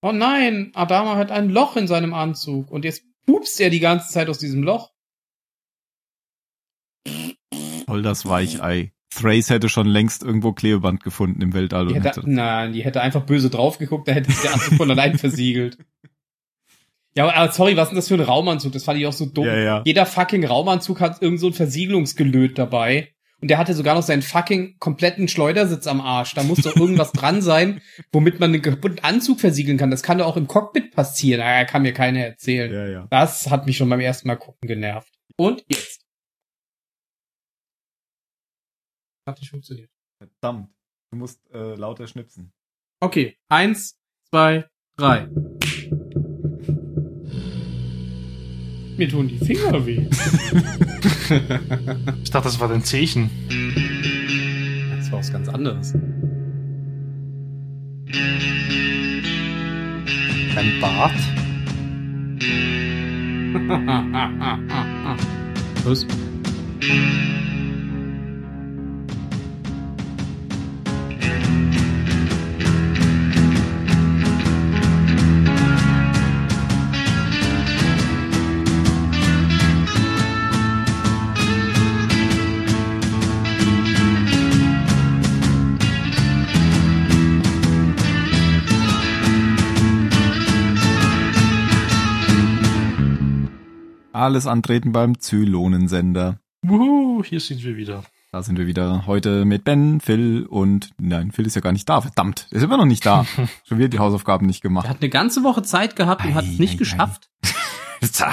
Oh nein, Adama hat ein Loch in seinem Anzug und jetzt pupst er die ganze Zeit aus diesem Loch. Voll das Weichei. Thrace hätte schon längst irgendwo Klebeband gefunden im Weltall. Die hätte, nein, die hätte einfach böse drauf geguckt, da hätte sich der Anzug von allein versiegelt. Ja, aber sorry, was ist denn das für ein Raumanzug? Das fand ich auch so dumm. Ja, ja. Jeder fucking Raumanzug hat irgend so ein Versiegelungsgelöt dabei. Und der hatte sogar noch seinen fucking kompletten Schleudersitz am Arsch. Da muss doch irgendwas dran sein, womit man einen kaputten Anzug versiegeln kann. Das kann doch auch im Cockpit passieren. Ah, kann mir keiner erzählen. Ja, ja. Das hat mich schon beim ersten Mal gucken genervt. Und jetzt. Hat nicht funktioniert. Verdammt. Du musst äh, lauter schnipsen. Okay, eins, zwei, drei. Mir tun die Finger weh. Ich dachte, das war dein Zeichen. Das war was ganz anderes. Dein Bart? Was? Alles antreten beim Zylonensender. Wuhu, hier sind wir wieder. Da sind wir wieder heute mit Ben, Phil und nein, Phil ist ja gar nicht da. Verdammt, ist immer noch nicht da. Schon wieder die Hausaufgaben nicht Er gemacht. hat eine ganze Woche Zeit gehabt und hat es Ei, nicht ei, geschafft. Tja,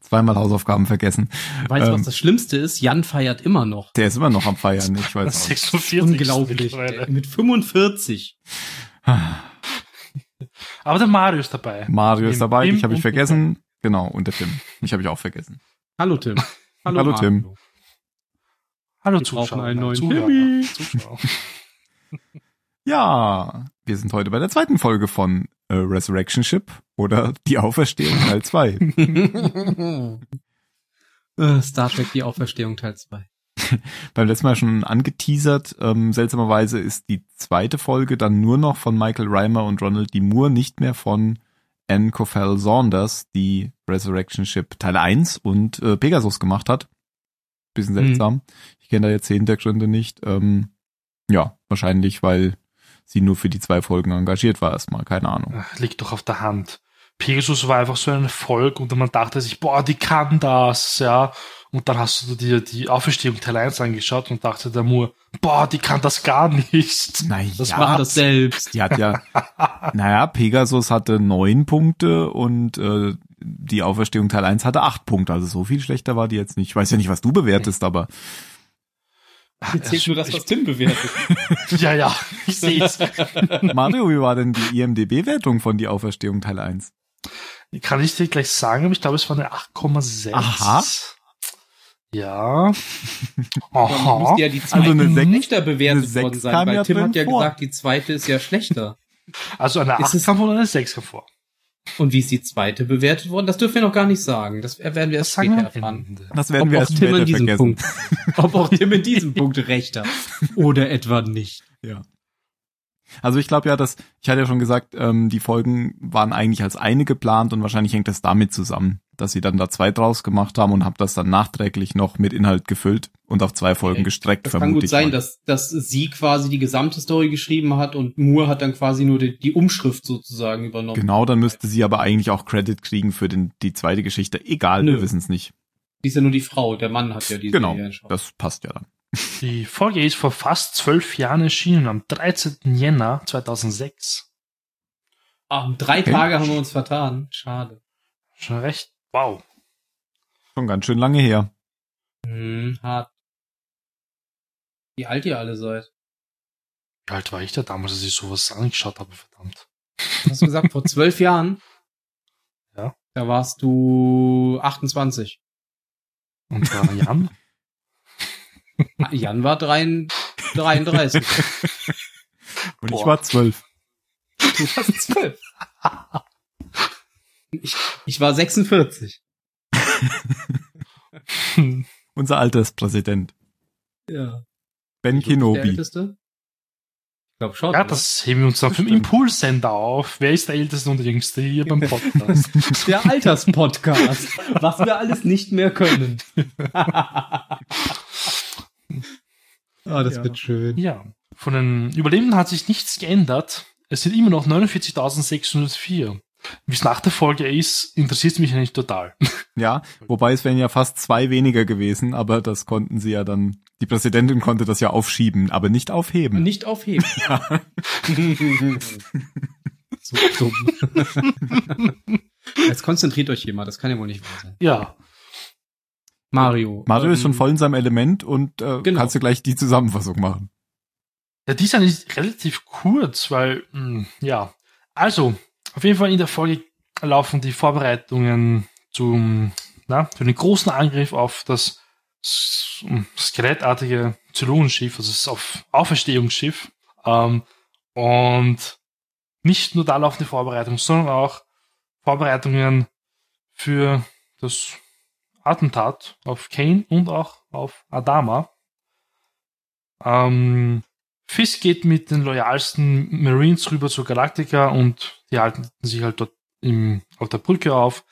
Zweimal Hausaufgaben vergessen. Weißt du, was Ähm, das Schlimmste ist? Jan feiert immer noch. Der ist immer noch am Feiern, ich weiß auch. 46 Unglaublich. Mit 45. Aber der Mario ist dabei. Mario ist dabei, dich habe ich vergessen. Genau, und der Tim. Mich habe ich auch vergessen. Hallo Tim. Hallo, Mario. Tim. Hallo brauchen Zuschauer. einen neuen Zuhörer, Timmy. Zuschauer. Ja, wir sind heute bei der zweiten Folge von äh, Resurrection Ship oder Die Auferstehung Teil 2. Äh, Star Trek Die Auferstehung Teil 2. Beim letzten Mal schon angeteasert. Ähm, seltsamerweise ist die zweite Folge dann nur noch von Michael Reimer und Ronald D. Moore, nicht mehr von Anne Coffell Saunders, die Resurrection Ship Teil 1 und äh, Pegasus gemacht hat. Bisschen Mhm. seltsam. Ich kenne da jetzt die Hintergründe nicht. Ähm, ja, wahrscheinlich, weil sie nur für die zwei Folgen engagiert war erstmal, keine Ahnung. Ach, Liegt doch auf der Hand. Pegasus war einfach so ein Erfolg und man dachte sich, boah, die kann das, ja. Und dann hast du dir die Auferstehung Teil 1 angeschaut und dachte der Moore, boah, die kann das gar nicht. Naja, Das war das selbst. Die hat ja, naja, Pegasus hatte neun Punkte und äh, die Auferstehung Teil 1 hatte acht Punkte. Also so viel schlechter war die jetzt nicht. Ich weiß ja nicht, was du bewertest, aber Jetzt zählt nur das, was Tim bewertet. Ja, ja, ich sehe es. Mario, wie war denn die IMDB-Wertung von die Auferstehung Teil 1? Kann ich dir gleich sagen, aber ich glaube, es war eine 8,6. Aha. Ja. Aha. müsste ja die zweite Also eine Sechs- schlechter bewertet eine Sechs worden sein, kam weil ja Tim hat ja vor. gesagt, die zweite ist ja schlechter. Also eine Ist 8 es- kam von einer 6 hervor. Und wie ist die zweite bewertet worden? Das dürfen wir noch gar nicht sagen. Das werden wir erst sagen später erfahren. Das werden Ob wir auch erst Tim später in diesem vergessen. Punkt, ob auch Tim in diesem Punkt recht hat. Oder etwa nicht. Ja. Also ich glaube ja, dass, ich hatte ja schon gesagt, ähm, die Folgen waren eigentlich als eine geplant und wahrscheinlich hängt das damit zusammen, dass sie dann da zwei draus gemacht haben und habe das dann nachträglich noch mit Inhalt gefüllt und auf zwei Folgen Okay. gestreckt, Das kann gut sein, mal. dass, dass sie quasi die gesamte Story geschrieben hat und Moore hat dann quasi nur die, die Umschrift sozusagen übernommen. Genau, dann müsste sie aber eigentlich auch Credit kriegen für den, die zweite Geschichte. Egal, wir Nö. wissen es nicht. Die ist ja nur die Frau, der Mann hat ja die Genau, das passt ja dann. Die Folge ist vor fast zwölf Jahren erschienen, am 13. Jänner 2006. Ah, um drei Okay. Tage haben wir uns vertan. Schade. Schon recht, wow. Schon ganz schön lange her. Hm, hart. Wie alt ihr alle seid. Wie alt war ich da damals, als ich sowas angeschaut habe, verdammt. Du hast gesagt, vor zwölf Jahren? Ja. Da warst du 28. Und war Jan? Jan war drein- 33. Und ich Boah. war zwölf. Du warst zwölf. Ich, ich war 46. Unser Alterspräsident. Ja. Ben Ich bin Der Kenobi. Älteste? glaub schon. Ja, oder? das heben wir uns dann Das für den stimmt. Impulssender auf. Wer ist der Älteste und der Jüngste hier beim Podcast? der Alterspodcast. was wir alles nicht mehr können. Ah, das Ja. wird schön. ja, von den Überlebenden hat sich nichts geändert. Es sind immer noch 49.604. Wie es nach der Folge ist, interessiert es mich eigentlich total. Ja, wobei es wären ja fast zwei weniger gewesen, aber das konnten sie ja dann, die Präsidentin konnte das ja aufschieben, aber nicht aufheben. Nicht aufheben. so dumm. Jetzt konzentriert euch hier mal, das kann ja wohl nicht wahr sein. Ja, Mario. Mario ist schon ähm, voll in seinem Element und äh, Genau. kannst du gleich die Zusammenfassung machen. Ja, die ist eigentlich relativ kurz, weil, mh, ja. Also, auf jeden Fall in der Folge laufen die Vorbereitungen zum, na, für den großen Angriff auf das mh, skelettartige Zylonenschiff, also das auf Auferstehungsschiff. Ähm, und nicht nur da laufen die Vorbereitungen, sondern auch Vorbereitungen für das Attentat auf Kane und auch auf Adama. Ähm, Fisk geht mit den loyalsten Marines rüber zur Galactica und die halten sich halt dort im, auf der Brücke auf.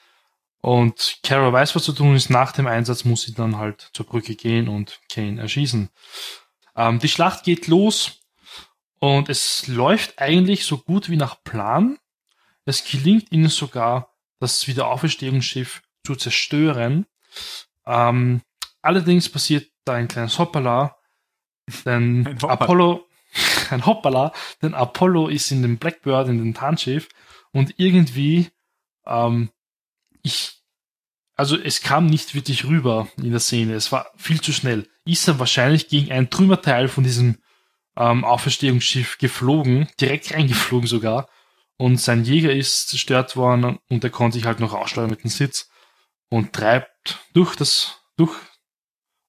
Und Kara weiß, was zu tun ist. Nach dem Einsatz muss sie dann halt zur Brücke gehen und Kane erschießen. Ähm, die Schlacht geht los und es läuft eigentlich so gut wie nach Plan. Es gelingt ihnen sogar, das Wiederauferstehungsschiff zu zerstören. Ähm, allerdings passiert da ein kleines Hoppala, denn Ein Hoppala. Apollo, ein Hoppala, denn Apollo ist in dem Blackbird, in dem Tarnschiff und irgendwie, ähm, ich, also es kam nicht wirklich rüber in der Szene, es war viel zu schnell. Ist er wahrscheinlich gegen ein Trümmerteil von diesem ähm, Auferstehungsschiff geflogen, direkt reingeflogen sogar, und sein Jäger ist zerstört worden und er konnte sich halt noch aussteuern mit dem Sitz und treibt durch das, durch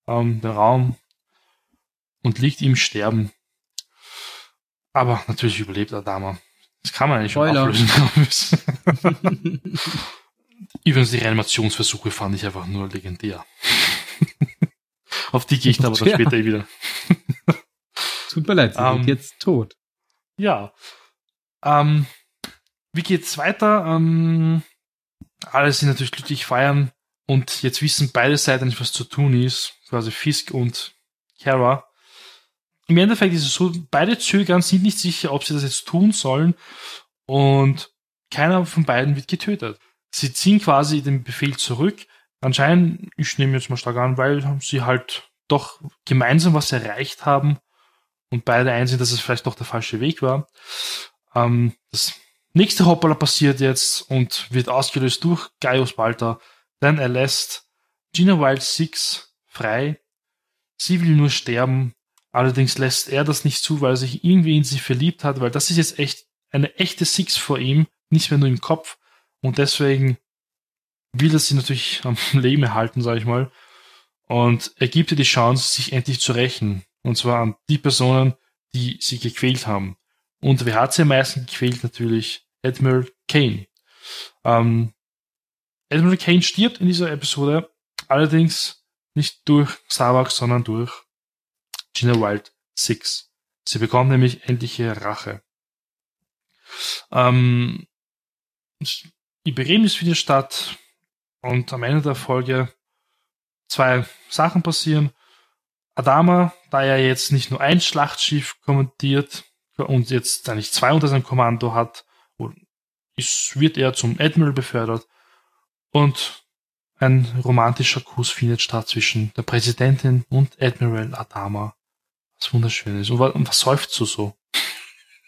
ähm, den Raum und liegt im Sterben. Aber natürlich überlebt Adama. Das kann man eigentlich schon auflösen. Übrigens, die Reanimationsversuche fand ich einfach nur legendär. Auf die gehe ich dann aber dann später eh wieder. Tut mir leid, sie Ähm, sind jetzt tot. Ja. Ähm, wie geht's weiter? Ähm, alle sind natürlich glücklich feiern und jetzt wissen beide Seiten nicht, was zu tun ist. Quasi Fisk und Kara. Im Endeffekt ist es so, beide zögern, sind nicht sicher, ob sie das jetzt tun sollen und keiner von beiden wird getötet. Sie ziehen quasi den Befehl zurück. Anscheinend, ich nehme jetzt mal stark an, weil sie halt doch gemeinsam was erreicht haben und beide einsehen, dass es vielleicht doch der falsche Weg war. Ähm, das nächste Hoppala passiert jetzt und wird ausgelöst durch Gaius Balter, denn er lässt Gina Wild Six frei. Sie will nur sterben, allerdings lässt er das nicht zu, weil er sich irgendwie in sie verliebt hat, weil das ist jetzt echt eine echte Six vor ihm, nicht mehr nur im Kopf und deswegen will er sie natürlich am Leben erhalten, sag ich mal. Und er gibt ihr die Chance, sich endlich zu rächen. Und zwar an die Personen, die sie gequält haben. Und wer hat sie am meisten gequält? Natürlich Admiral Kane. Ähm, Admiral Kane stirbt in dieser Episode, allerdings nicht durch Savak, sondern durch Gina Wild 6. Sie bekommt nämlich endliche Rache. Ähm, ihr Begräbnis findet statt und am Ende der Folge zwei Sachen passieren. Adama, da er jetzt nicht nur ein Schlachtschiff kommandiert und jetzt eigentlich zwei unter seinem Kommando hat, ist, wird er zum Admiral befördert und ein romantischer Kuss findet statt zwischen der Präsidentin und Admiral Adama. Was wunderschön ist. Und was, und was seufzt du so?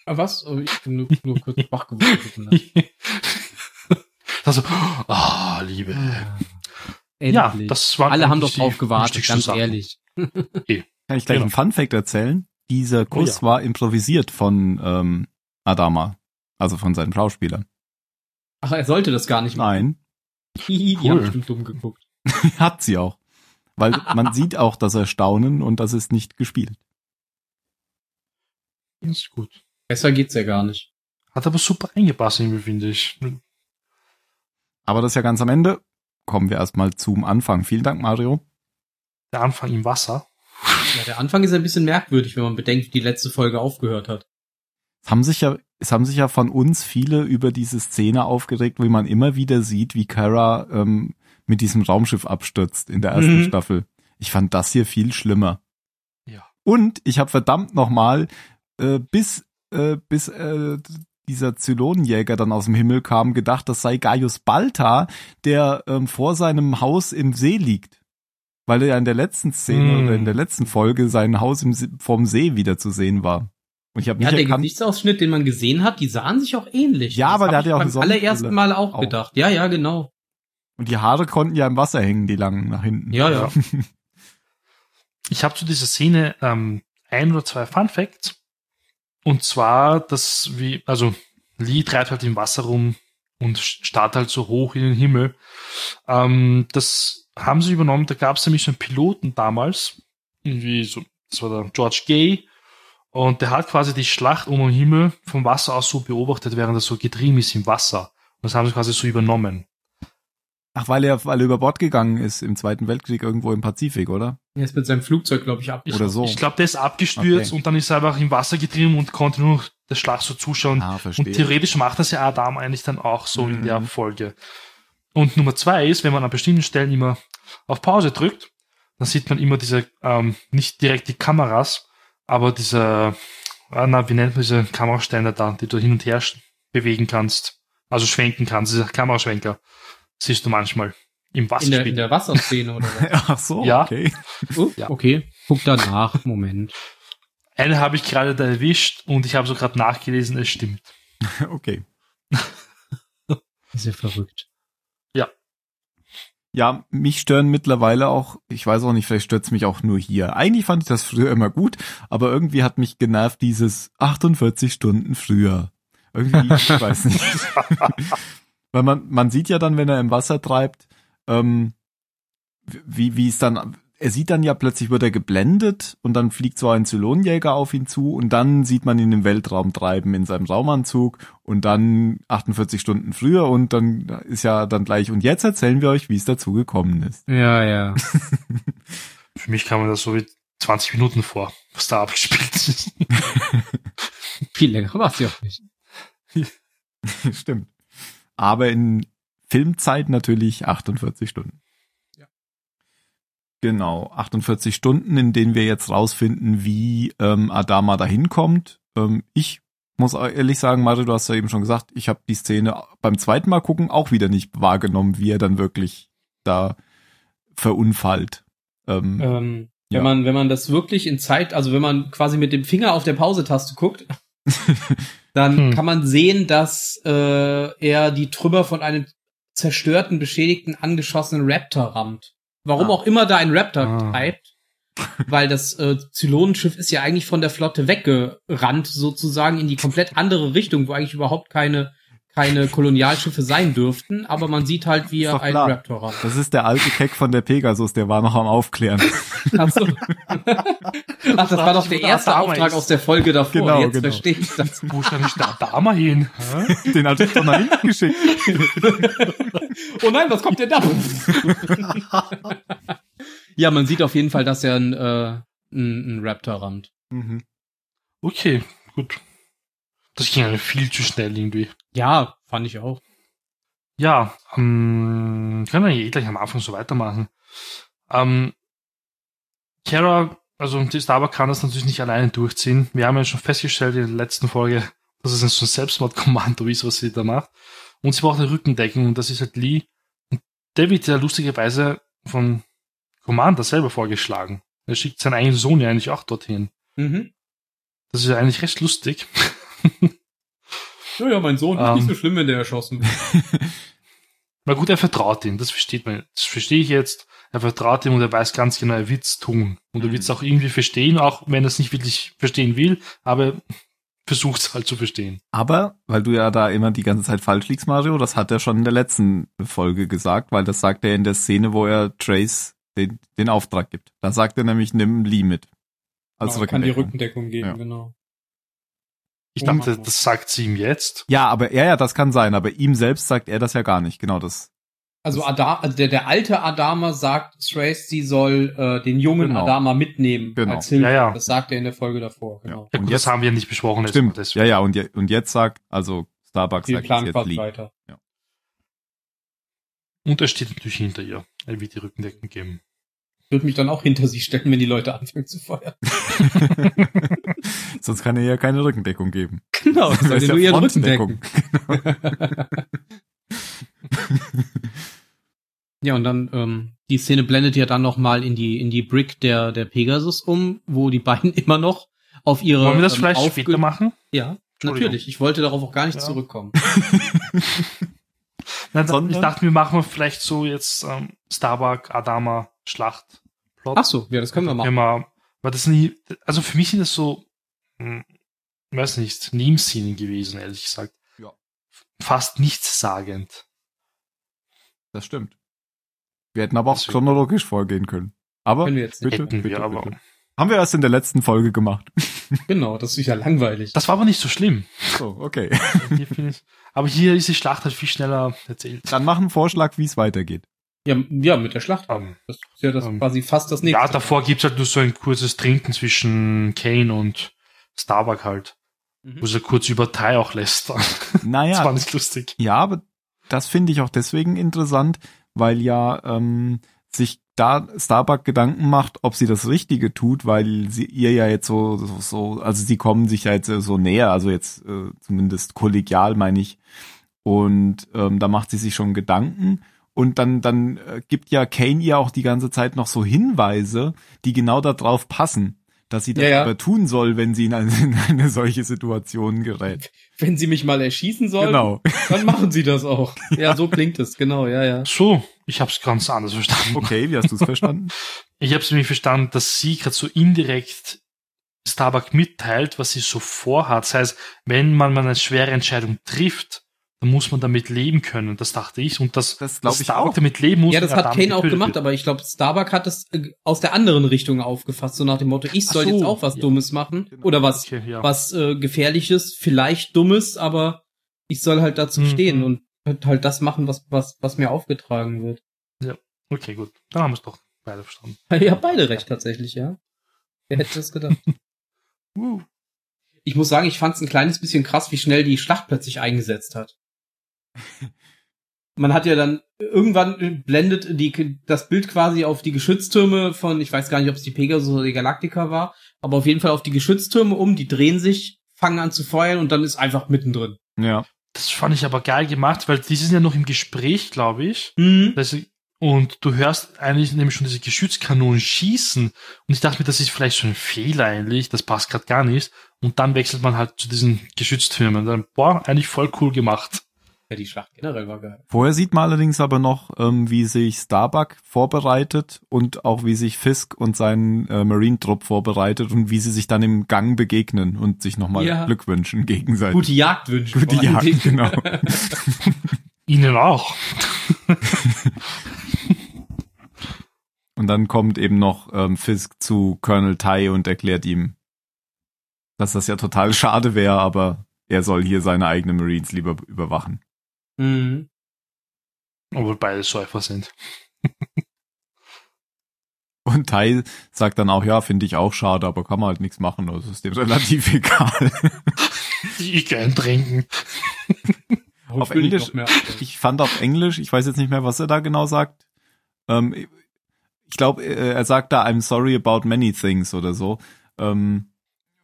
Ah, was? Oh, ich bin nur, nur kurz wach geworden. also, ah, Liebe. Endlich. Ja, das war Alle haben doch drauf gewartet, ganz Sachen. ehrlich. Kann ich gleich Genau. einen Fun-Fact erzählen? Dieser Kuss ja. war improvisiert von ähm, Adama, also von seinem Schauspieler. Ach, er sollte das gar nicht machen. Nein, Hihi, Die Cool. haben bestimmt dumm geguckt. hat sie auch. Weil man sieht auch das Erstaunen und das ist nicht gespielt. Ist gut. Besser geht's ja gar nicht. Hat aber super eingepasst, finde ich. Aber das ist ja ganz am Ende. Kommen wir erstmal zum Anfang. Vielen Dank, Mario. Der Anfang im Wasser. Ja, der Anfang ist ein bisschen merkwürdig, wenn man bedenkt, wie die letzte Folge aufgehört hat. haben sich ja, es haben sich ja von uns viele über diese Szene aufgeregt, wie man immer wieder sieht, wie Kara ähm, mit diesem Raumschiff abstürzt in der ersten Mhm. Staffel. Ich fand das hier viel schlimmer. Ja. Und ich habe verdammt nochmal, äh, bis, äh, bis äh, dieser Zylonenjäger dann aus dem Himmel kam, gedacht, das sei Gaius Balta, der ähm, vor seinem Haus im See liegt. Weil er ja in der letzten Szene Mm. oder in der letzten Folge sein Haus im vom See wieder zu sehen war. Und ich habe Ja, nicht der erkannt, Gesichtsausschnitt, den man gesehen hat, die sahen sich auch ähnlich. Ja, aber hab der hat ich ja auch beim allerersten Mal auch, Auch. gedacht. Ja, ja, genau. und die Haare konnten ja im Wasser hängen, die langen nach hinten. Ja, ja. Ich habe zu dieser Szene ähm, ein oder zwei Fun Facts. Und zwar, dass wie, also Lee treibt halt im Wasser rum und starrt halt so hoch in den Himmel. Ähm, das haben sie übernommen, da gab es nämlich so einen Piloten damals, irgendwie so, das war der George Gay, und der hat quasi die Schlacht um den Himmel vom Wasser aus so beobachtet, während er so getrieben ist im Wasser. Und das haben sie quasi so übernommen. Ach, weil er, weil er über Bord gegangen ist im Zweiten Weltkrieg irgendwo im Pazifik, oder? Er ist mit seinem Flugzeug, glaube ich, abgeschossen. Oder so. Ich glaube, der ist abgestürzt Okay. und dann ist er einfach im Wasser getrieben und konnte nur noch der Schlacht so zuschauen. Ah, verstehe. Und theoretisch macht das ja Adam eigentlich dann auch so in Mhm. der Folge. Und Nummer zwei ist, wenn man an bestimmten Stellen immer auf Pause drückt, dann sieht man immer diese, ähm, nicht direkt die Kameras, aber diese, ah, na, wie nennt man diese Kameraständer da, die du hin und her bewegen kannst, also schwenken kannst, diese Kameraschwenker, siehst du manchmal im in, der, in der Wasserszene oder was? Ach so, Ja. okay. Oh, Ja. Okay, guck danach. Moment. Eine habe ich gerade da erwischt und ich habe so gerade nachgelesen, es stimmt. Okay. Ist ja verrückt. Ja, mich stören mittlerweile auch, ich weiß auch nicht, vielleicht stört's mich auch nur hier. Eigentlich fand ich das früher immer gut, aber irgendwie hat mich genervt dieses 48 Stunden früher. Irgendwie, ich weiß nicht. Weil man, man sieht ja dann, wenn er im Wasser treibt, ähm, wie, wie es dann, er sieht dann ja plötzlich wird er geblendet und dann fliegt so ein Zylonenjäger auf ihn zu und dann sieht man ihn im Weltraum treiben in seinem Raumanzug und dann 48 Stunden früher und dann ist ja dann gleich und jetzt erzählen wir euch, wie es dazu gekommen ist. Ja, ja. Für mich kam mir das so wie 20 Minuten vor, was da abgespielt ist. Viel länger war es ja auch nicht. Stimmt. Aber in Filmzeit natürlich 48 Stunden. Genau, 48 Stunden, in denen wir jetzt rausfinden, wie ähm, Adama dahin kommt. Ähm, ich muss auch ehrlich sagen, Mario, du hast ja eben schon gesagt, ich habe die Szene beim zweiten Mal gucken auch wieder nicht wahrgenommen, wie er dann wirklich da verunfallt. Ähm, Ähm, Ja. Wenn man, wenn man das wirklich in Zeit, also wenn man quasi mit dem Finger auf der Pause-Taste guckt, dann Hm. kann man sehen, dass äh, er die Trümmer von einem zerstörten, beschädigten, angeschossenen Raptor rammt. Warum Ah. auch immer da ein Raptor Ah. treibt. Weil das äh, Zylonenschiff ist ja eigentlich von der Flotte weggerannt, sozusagen in die komplett andere Richtung, wo eigentlich überhaupt keine, keine Kolonialschiffe sein dürften. Aber man sieht halt, wie er einen klar. Raptor rammt. das ist der alte Keck von der Pegasus, der war noch am Aufklären. Ach, so. Ach, das war doch der erste Auftrag aus der Folge davor. Genau, Jetzt genau. verstehe ich das. Wo ist eigentlich der Adama hin? Hä? Den hatte ich doch nach hinten geschickt. Oh nein, was kommt denn da? ja, man sieht auf jeden Fall, dass er einen, äh, einen, einen Raptor rammt. Mhm. Okay, gut. Das ging ja viel zu schnell irgendwie. Ja, fand ich auch. Ja, ähm, können wir eh gleich am Anfang so weitermachen. Ähm, Kara, also die Starbuck kann das natürlich nicht alleine durchziehen. Wir haben ja schon festgestellt in der letzten Folge, dass es ein so ein Selbstmordkommando ist, was sie da macht. Und sie braucht eine Rückendeckung und das ist halt Lee. Und der wird ja lustigerweise von Commander selber vorgeschlagen. Er schickt seinen eigenen Sohn ja eigentlich auch dorthin. Mhm. Das ist ja eigentlich recht lustig. Ja, ja, mein Sohn ist Ähm. nicht so schlimm, wenn der erschossen wird. Na gut, er vertraut ihm, das versteht man. Das verstehe ich jetzt. Er vertraut ihm und er weiß ganz genau, er wird's tun. Und er Mhm. wird's auch irgendwie verstehen, auch wenn er es nicht wirklich verstehen will, aber versucht's halt zu verstehen. Aber, weil du ja da immer die ganze Zeit falsch liegst, Mario, das hat er schon in der letzten Folge gesagt, weil das sagt er in der Szene, wo er Trace den, den Auftrag gibt. Da sagt er nämlich, nimm Lee mit. Als Man kann die Rückendeckung. Rückendeckung geben, Ja. genau. Ich dachte, das sagt sie ihm jetzt. Ja, aber ja, ja, das kann sein, aber ihm selbst sagt er das ja gar nicht. Genau das. Also, Ada also der, der alte Adama sagt Thrace, sie soll äh, den jungen Genau. Adama mitnehmen Genau. als Hilfe. Ja, ja. Das sagt er in der Folge davor. Genau. Ja, gut, Und das jetzt- haben wir nicht besprochen. Stimmt. deswegen. Ja, ja, und, je, und jetzt sagt, also Starbucks sagt planen jetzt quasi Lee. weiter. Und er steht natürlich hinter ihr. Er wird die Rückendeckung geben. Ich würde mich dann auch hinter sie stellen, wenn die Leute anfangen zu feuern. Sonst kann er ja keine Rückendeckung geben. Genau, Das soll ja nur ihren Rücken decken. ja, und dann, ähm, die Szene blendet ja dann noch mal in die, in die Brick der, der Pegasus um, wo die beiden immer noch auf ihre. Wollen wir das ähm, vielleicht später machen? Ja, natürlich. Ich wollte darauf auch gar nicht Ja. zurückkommen. Sondern- ich dachte, wir machen vielleicht so jetzt ähm, Starbuck, Adama, Schlacht. Plot. Ach so, ja, das können wir machen. Immer, weil das nie, also für mich sind das so, hm, weiß nicht, Nebenszenen gewesen, ehrlich gesagt. Ja. Fast nichtssagend. Das stimmt. Wir hätten aber auch Deswegen- chronologisch vorgehen können. Aber Können wir jetzt nicht. bitte, Hätten bitte, wir, aber. bitte. Haben wir erst in der letzten Folge gemacht. Genau, das ist ja langweilig. Das war aber nicht so schlimm. So, okay. Aber hier ist die Schlacht halt viel schneller erzählt. Dann mach einen Vorschlag, wie es weitergeht. Ja, ja, mit der Schlacht. Ähm, Das ist ja das Ähm, quasi fast das nächste. ja, davor gibt's halt nur so ein kurzes Trinken zwischen Kane und Starbuck halt, Mhm. wo sie kurz über Thai auch lästern. Das war Naja, nicht lustig. ja, aber das finde ich auch deswegen interessant, weil ja ähm, sich da Starbuck Gedanken macht, ob sie das Richtige tut, weil sie ihr ja jetzt so, so, so also sie kommen sich ja jetzt so näher, also jetzt äh, zumindest kollegial meine ich. Und ähm, da macht sie sich schon Gedanken. Und dann, dann äh, gibt ja Kane ihr auch die ganze Zeit noch so Hinweise, die genau darauf passen, dass sie das Ja, ja. aber tun soll, wenn sie in eine, in eine solche Situation gerät. Wenn sie mich mal erschießen sollen, Genau. dann machen sie das auch. Ja, so klingt es, genau, ja, ja. So, ich habe es ganz anders verstanden. Okay, wie hast du es verstanden? Ich habe es nämlich verstanden, dass sie gerade so indirekt Starbuck mitteilt, was sie so vorhat. Das heißt, wenn man mal eine schwere Entscheidung trifft, dann muss man damit leben können. Das dachte ich. Und das, Das ich Starbuck auch. damit leben muss. Ja, das hat Kane auch gemacht, wird. aber ich glaube, Starbuck hat es äh, aus der anderen Richtung aufgefasst, so nach dem Motto, ich soll so, jetzt auch was ja. Dummes machen. Genau. Oder was, Okay, ja. was äh, Gefährliches, vielleicht Dummes, aber ich soll halt dazu Mhm. stehen und halt das machen, was, was, was mir aufgetragen wird. Okay, gut. Dann haben wir es doch beide verstanden. Ihr habt beide recht tatsächlich, ja. Wer hätte das gedacht? Uh. Ich muss sagen, ich fand es ein kleines bisschen krass, wie schnell die Schlacht plötzlich eingesetzt hat. Man hat ja dann irgendwann blendet die, das Bild quasi auf die Geschütztürme von, ich weiß gar nicht, ob es die Pegasus oder die Galactica war, aber auf jeden Fall auf die Geschütztürme um, die drehen sich, fangen an zu feuern und dann ist einfach mittendrin. Ja. Das fand ich aber geil gemacht, weil die sind ja noch im Gespräch, glaube ich. Mhm. Und du hörst eigentlich nämlich schon diese Geschützkanonen schießen. Und ich dachte mir, das ist vielleicht schon ein Fehler eigentlich, das passt gerade gar nicht. Und dann wechselt man halt zu diesen Geschütztürmen. Dann, boah, eigentlich voll cool gemacht. Ja, die Schlacht generell war geil. Vorher sieht man allerdings aber noch, ähm, wie sich Starbuck vorbereitet und auch wie sich Fisk und sein äh, Marine-Trupp vorbereitet und wie sie sich dann im Gang begegnen und sich nochmal Ja. Glück wünschen gegenseitig. Gute Jagdwünsche. Gute vor allen Jagd, Dingen. genau. Ihnen auch. Und dann kommt eben noch ähm, Fisk zu Colonel Tai und erklärt ihm, dass das ja total schade wäre, aber er soll hier seine eigenen Marines lieber überwachen. Mhm. Obwohl beide Säufer sind. Und Tai sagt dann auch, ja, finde ich auch schade, aber kann man halt nichts machen, also ist dem relativ egal. Ich gern trinken. Auf ich Englisch- mehr. Ich fand auf Englisch, ich weiß jetzt nicht mehr, was er da genau sagt. Ähm, ich glaube, er sagt da I'm sorry about many things oder so. Ähm,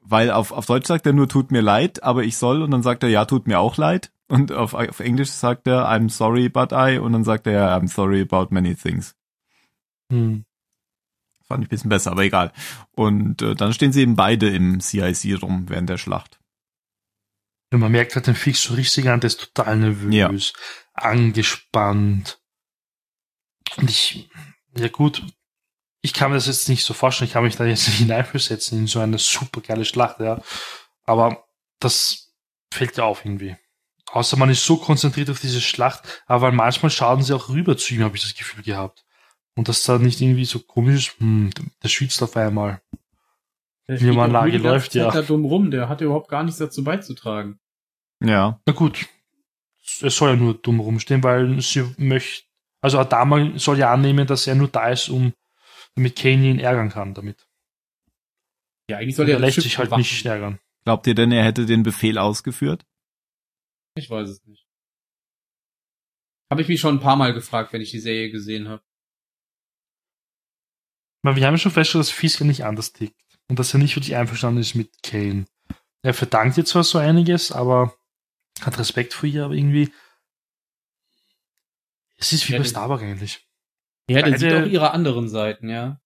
weil auf, auf Deutsch sagt er nur tut mir leid, aber ich soll und dann sagt er ja, tut mir auch leid. Und auf, auf Englisch sagt er I'm sorry but I und dann sagt er ja, I'm sorry about many things. Hm. Fand ich ein bisschen besser, aber egal. Und äh, dann stehen sie eben beide im CIC rum während der Schlacht. Ja, man merkt halt den Fix so richtig an, der ist total nervös, angespannt. Und ich, ja gut, ich kann mir das jetzt nicht so vorstellen, ich kann mich da jetzt nicht hineinversetzen in so eine super geile Schlacht, ja. Aber das fällt ja auf irgendwie. Außer man ist so konzentriert auf diese Schlacht, aber manchmal schauen sie auch rüber zu ihm, habe ich das Gefühl gehabt. Und das da nicht irgendwie so komisch ist, hm, der schwitzt auf einmal. Der Wie man Lage läuft, ja. Da dumm rum, der hat überhaupt gar nichts dazu beizutragen. Ja. Na gut, er soll ja nur dumm rumstehen, weil sie möchte, Also Adama soll ja annehmen, dass er nur da ist, um damit Kane ihn ärgern kann damit. Ja, eigentlich Und soll er er lässt sich halt nicht ärgern. Glaubt ihr denn, er hätte den Befehl ausgeführt? Ich weiß es nicht. Habe ich mich schon ein paar Mal gefragt, wenn ich die Serie gesehen habe. Wir haben ja schon festgestellt, dass Fisker nicht anders tickt. Und dass er nicht wirklich einverstanden ist mit Kane. Er verdankt ihr zwar so einiges, aber hat Respekt vor ihr, aber irgendwie. Es ist wie Ja, bei Starbuck eigentlich. Ja, Beide- sieht auch ihre anderen Seiten, ja.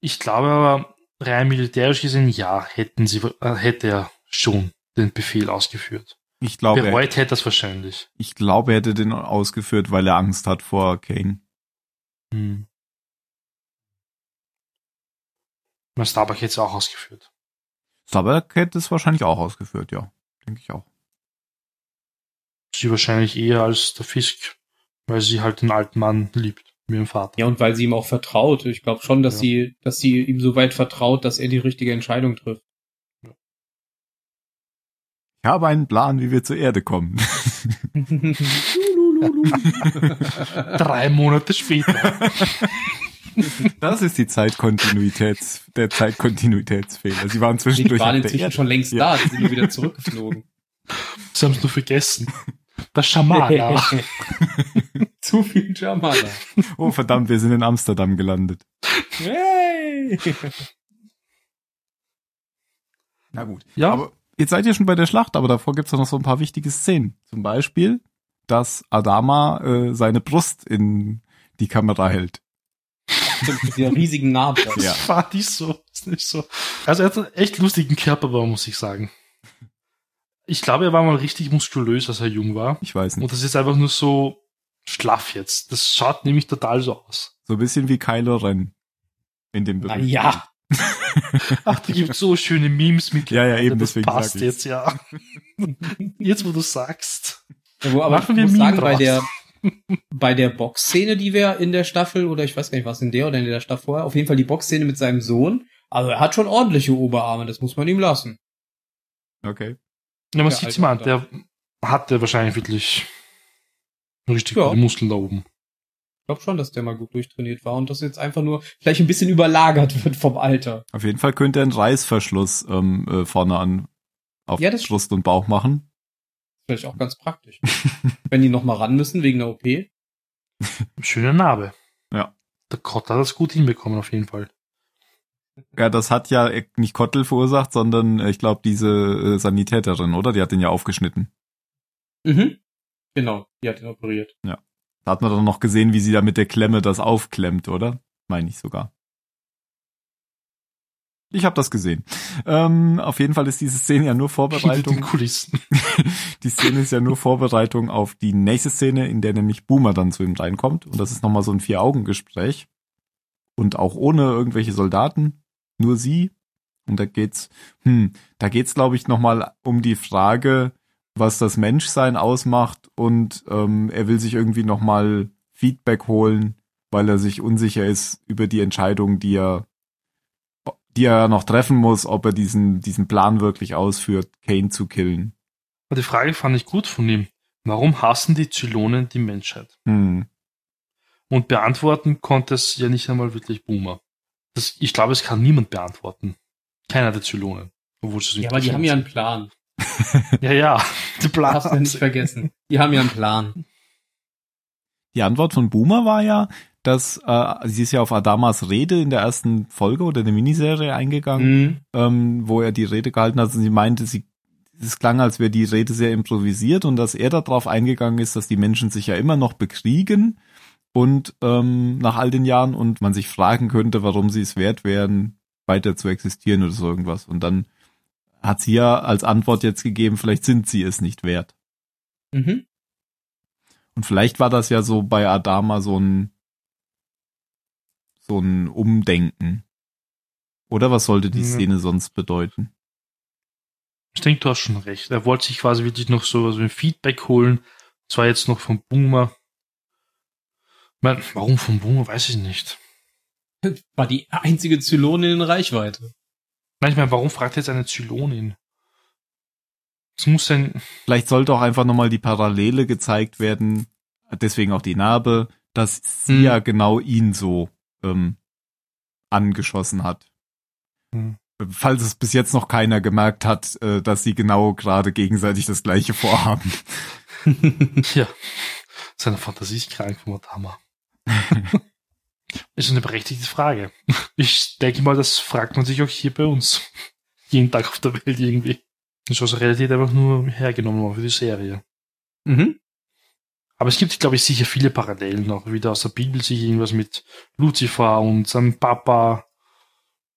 Ich glaube aber, rein militärisch gesehen, ja, hätten sie, äh, hätte er schon den Befehl ausgeführt. Ich glaube, er, Bereut hätte das wahrscheinlich. ich glaube, er hätte den ausgeführt, weil er Angst hat vor Kane. Hm. Weil Starbuck hätte es auch ausgeführt. Starbuck hätte es wahrscheinlich auch ausgeführt, ja. Denke ich auch. Sie wahrscheinlich eher als der Fisk, weil sie halt den alten Mann liebt, wie ihren Vater. Ja, und weil sie ihm auch vertraut. Ich glaube schon, dass Ja. sie, dass sie ihm so weit vertraut, dass er die richtige Entscheidung trifft. Ich habe einen Plan, wie wir zur Erde kommen. Drei Monate später. Das ist die Zeitkontinuitäts, der Zeitkontinuitätsfehler. Sie waren zwischendurch waren auf der inzwischen Erde. schon längst Ja. da, die sind nur wieder zurückgeflogen. Sie haben es nur vergessen. Das Schamana. Zu viel Jamala. Oh verdammt, wir sind in Amsterdam gelandet. Hey! Na gut. Ja, Aber jetzt seid ihr schon bei der Schlacht, aber davor gibt's doch noch so ein paar wichtige Szenen. Zum Beispiel, dass Adama äh, seine Brust in die Kamera hält. Mit dieser riesigen Narbe. das Ja. war nicht so. Ist nicht so. Also er hat einen echt lustigen Körperbau, muss ich sagen. Ich glaube, er war mal richtig muskulös, als er jung war. Ich weiß nicht. Und das ist einfach nur so schlaff jetzt. Das schaut nämlich total so aus. So ein bisschen wie Kylo Ren. In dem Na Bericht. ja. Ach, da gibt so schöne Memes mit. Ja, ja, eben, das deswegen passt jetzt, ja. Jetzt, wo du sagst. Ja, wo, aber Machen ich wir muss Meme sagen, bei der, bei der Boxszene, die wir in der Staffel, oder ich weiß gar nicht, was in der oder in der Staffel vorher, auf jeden Fall die Boxszene mit seinem Sohn. Also er hat schon ordentliche Oberarme, das muss man ihm lassen. Okay. Ja, man sieht's mal, der hatte wahrscheinlich wirklich richtig Ja. gute Muskeln da oben. Ich glaube schon, dass der mal gut durchtrainiert war und das jetzt einfach nur vielleicht ein bisschen überlagert wird vom Alter. Auf jeden Fall könnte er einen Reißverschluss ähm, äh, vorne an auf Ja, das- Brust und Bauch machen. Vielleicht auch ganz praktisch. Wenn die noch mal ran müssen wegen der OP. Schöne Narbe. Ja. Der Kott hat das gut hinbekommen, auf jeden Fall. Ja, das hat ja nicht Kottel verursacht, sondern äh, ich glaube diese äh, Sanitäterin, oder? Die hat den ja aufgeschnitten. Mhm. Genau, die hat ihn operiert. Da hat man dann noch gesehen, wie sie da mit der Klemme das aufklemmt, oder? Meine ich sogar. Ich habe das gesehen. Ähm, auf jeden Fall ist diese Szene ja nur Vorbereitung. Kulissen. die Szene ist ja nur Vorbereitung auf die nächste Szene, in der nämlich Boomer dann zu ihm reinkommt. Und das ist nochmal so ein Vier-Augen-Gespräch. Und auch ohne irgendwelche Soldaten. Nur sie. Und da geht's, hm, da geht's, glaube ich, nochmal um die Frage, was das Menschsein ausmacht. Und ähm, er will sich irgendwie nochmal Feedback holen, weil er sich unsicher ist über die Entscheidung, die er die er noch treffen muss, ob er diesen, diesen Plan wirklich ausführt, Kane zu killen. Aber die Frage fand ich gut von ihm. Warum hassen die Zylonen die Menschheit? Hm. Und beantworten konnte es ja nicht einmal wirklich Boomer. Das, ich glaube, es kann niemand beantworten. Keiner der Zylonen. Obwohl sie so Ja, aber die haben ja einen Plan. Ja, ja. Die Plan. Darfst du nicht vergessen. Die haben ja einen Plan. Die Antwort von Boomer war ja, dass äh, sie ist ja auf Adamas Rede in der ersten Folge oder in der Miniserie eingegangen, Mhm. ähm, wo er die Rede gehalten hat und sie meinte, sie es klang, als wäre die Rede sehr improvisiert und dass er darauf eingegangen ist, dass die Menschen sich ja immer noch bekriegen und ähm, nach all den Jahren und man sich fragen könnte, warum sie es wert wären, weiter zu existieren oder so irgendwas. Und dann hat sie ja als Antwort jetzt gegeben, vielleicht sind sie es nicht wert. Mhm. Und vielleicht war das ja so bei Adama so ein so ein Umdenken. Oder was sollte die Ja. Szene sonst bedeuten? Ich denke, du hast schon recht. Er wollte sich quasi wirklich noch so, so ein Feedback holen. Zwar jetzt noch vom Boomer. Ich mein, warum vom Boomer, weiß ich nicht. War die einzige Zylonin in Reichweite. Meine, warum fragt jetzt eine Zylonin? Es muss ein, Vielleicht sollte auch einfach nochmal die Parallele gezeigt werden, deswegen auch die Narbe, dass sie Hm. ja genau ihn so ähm, angeschossen hat. Hm. Falls es bis jetzt noch keiner gemerkt hat, äh, dass sie genau gerade gegenseitig das gleiche vorhaben. Ja. Seine Fantasie ist krank Hammer. ist eine berechtigte Frage. Ich denke mal, das fragt man sich auch hier bei uns. Jeden Tag auf der Welt irgendwie. Ist aus der Realität einfach nur hergenommen worden für die Serie. mhm. Aber es gibt, glaube ich, sicher viele Parallelen auch wieder aus der Bibel, sicher irgendwas mit Lucifer und seinem Papa